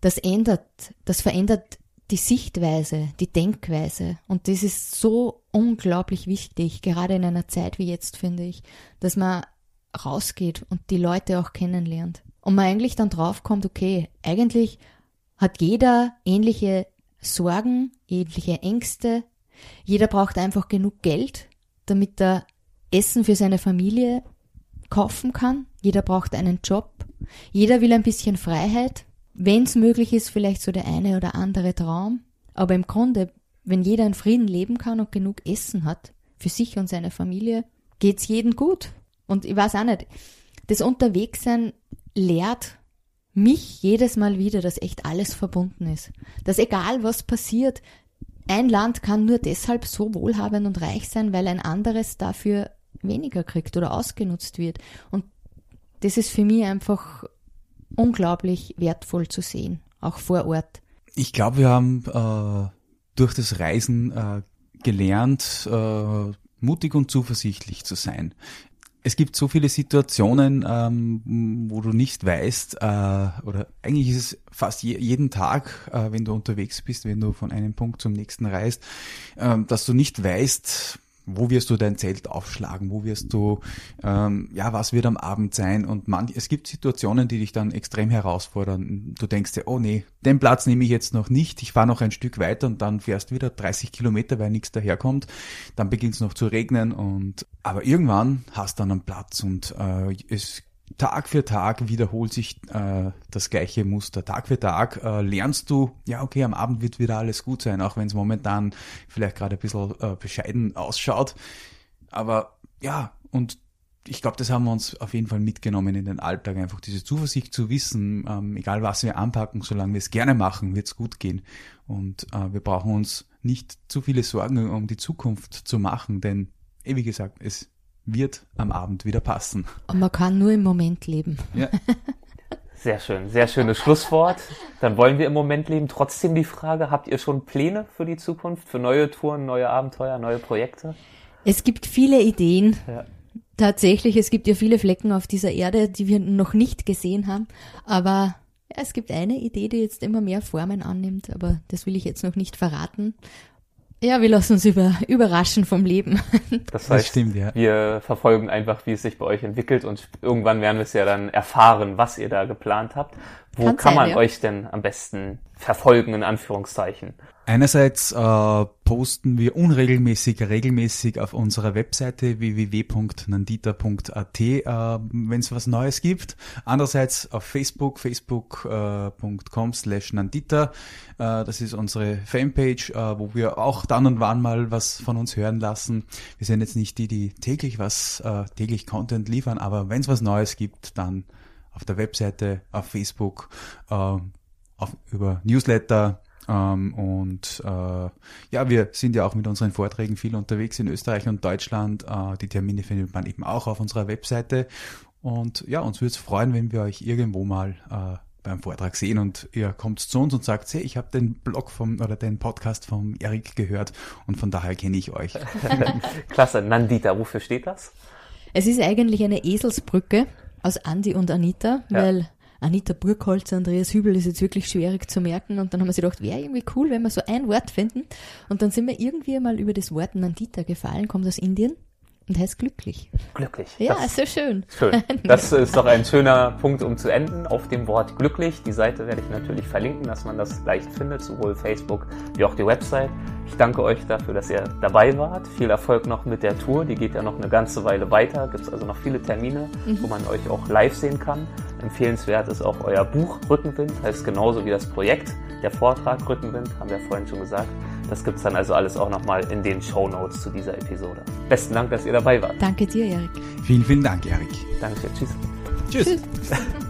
das ändert, das verändert die Sichtweise, die Denkweise. Und das ist so unglaublich wichtig, gerade in einer Zeit wie jetzt, finde ich, dass man rausgeht und die Leute auch kennenlernt. Und man eigentlich dann draufkommt, okay, eigentlich hat jeder ähnliche Sorgen, ähnliche Ängste. Jeder braucht einfach genug Geld, damit er Essen für seine Familie kaufen kann. Jeder braucht einen Job. Jeder will ein bisschen Freiheit wenn es möglich ist, vielleicht so der eine oder andere Traum. Aber im Grunde, wenn jeder in Frieden leben kann und genug Essen hat, für sich und seine Familie, geht's jedem gut. Und ich weiß auch nicht, das Unterwegssein lehrt mich jedes Mal wieder, dass echt alles verbunden ist. Dass egal was passiert, ein Land kann nur deshalb so wohlhabend und reich sein, weil ein anderes dafür weniger kriegt oder ausgenutzt wird. Und das ist für mich einfach unglaublich wertvoll zu sehen, auch vor Ort. Ich glaube, wir haben äh, durch das Reisen äh, gelernt, äh, mutig und zuversichtlich zu sein. Es gibt so viele Situationen, ähm, wo du nicht weißt, äh, oder eigentlich ist es fast je, jeden Tag, äh, wenn du unterwegs bist, wenn du von einem Punkt zum nächsten reist, äh, dass du nicht weißt, wo wirst du dein Zelt aufschlagen, wo wirst du, ähm, ja, was wird am Abend sein? Und man, es gibt Situationen, die dich dann extrem herausfordern. Du denkst dir, oh nee, den Platz nehme ich jetzt noch nicht, ich fahre noch ein Stück weiter und dann fährst wieder 30 Kilometer, weil nichts daherkommt, dann beginnt es noch zu regnen und, aber irgendwann hast du dann einen Platz und äh, es Tag für Tag wiederholt sich äh, das gleiche Muster. Tag für Tag äh, lernst du, ja okay, am Abend wird wieder alles gut sein, auch wenn es momentan vielleicht gerade ein bisschen äh, bescheiden ausschaut. Aber ja, und ich glaube, das haben wir uns auf jeden Fall mitgenommen in den Alltag, einfach diese Zuversicht zu wissen, ähm, egal was wir anpacken, solange wir es gerne machen, wird es gut gehen. Und äh, wir brauchen uns nicht zu viele Sorgen um die Zukunft zu machen, denn, eh, wie gesagt, es wird am Abend wieder passen. Und man kann nur im Moment leben. Ja. Sehr schön, sehr schönes Schlusswort. Dann wollen wir im Moment leben. Trotzdem die Frage, habt ihr schon Pläne für die Zukunft, für neue Touren, neue Abenteuer, neue Projekte? Es gibt viele Ideen. Ja. Tatsächlich, es gibt ja viele Flecken auf dieser Erde, die wir noch nicht gesehen haben. Aber ja, es gibt eine Idee, die jetzt immer mehr Formen annimmt, aber das will ich jetzt noch nicht verraten. Ja, wir lassen uns über, überraschen vom Leben. Das Das heißt, stimmt, ja. wir verfolgen einfach, wie es sich bei euch entwickelt und irgendwann werden wir es ja dann erfahren, was ihr da geplant habt. Wo Kann kann sein, man ja. euch denn am besten verfolgen, in Anführungszeichen? Einerseits äh, posten wir unregelmäßig, regelmäßig auf unserer Webseite www.nandita.at, äh, wenn es was Neues gibt. Andererseits auf Facebook, facebook.com slash Nandita. Äh, das ist unsere Fanpage, äh, wo wir auch dann und wann mal was von uns hören lassen. Wir sind jetzt nicht die, die täglich was, äh, täglich Content liefern, aber wenn es was Neues gibt, dann auf der Webseite, auf Facebook, äh, auf, über Newsletter, ähm, und äh, ja, wir sind ja auch mit unseren Vorträgen viel unterwegs in Österreich und Deutschland. Äh, die Termine findet man eben auch auf unserer Webseite. Und ja, uns würde es freuen, wenn wir euch irgendwo mal äh, beim Vortrag sehen und ihr kommt zu uns und sagt, hey, ich habe den Blog vom oder den Podcast vom Erik gehört und von daher kenne ich euch. Klasse, Nandita, wofür steht das? Es ist eigentlich eine Eselsbrücke aus Andi und Anita, Ja. weil Anita Burkholz, Andreas Hübel ist jetzt wirklich schwierig zu merken und dann haben wir sich gedacht, wäre irgendwie cool, wenn wir so ein Wort finden und dann sind wir irgendwie mal über das Wort Nandita gefallen, kommt aus Indien und heißt glücklich. Glücklich. Ja, Das- so schön. Schön. Das ist doch ein schöner Punkt, um zu enden. Auf dem Wort glücklich. Die Seite werde ich natürlich verlinken, dass man das leicht findet, sowohl Facebook wie auch die Website. Ich danke euch dafür, dass ihr dabei wart. Viel Erfolg noch mit der Tour. Die geht ja noch eine ganze Weile weiter. Gibt es also noch viele Termine, wo man euch auch live sehen kann. Empfehlenswert ist auch euer Buch Rückenwind, heißt genauso wie das Projekt. Der Vortrag Rückenwind, haben wir vorhin schon gesagt. Das gibt's dann also alles auch nochmal in den Show Notes zu dieser Episode. Besten Dank, dass ihr dabei wart. Danke dir, Erik. vielen, vielen Dank, Erik. Danke, tschüss. Tschüss.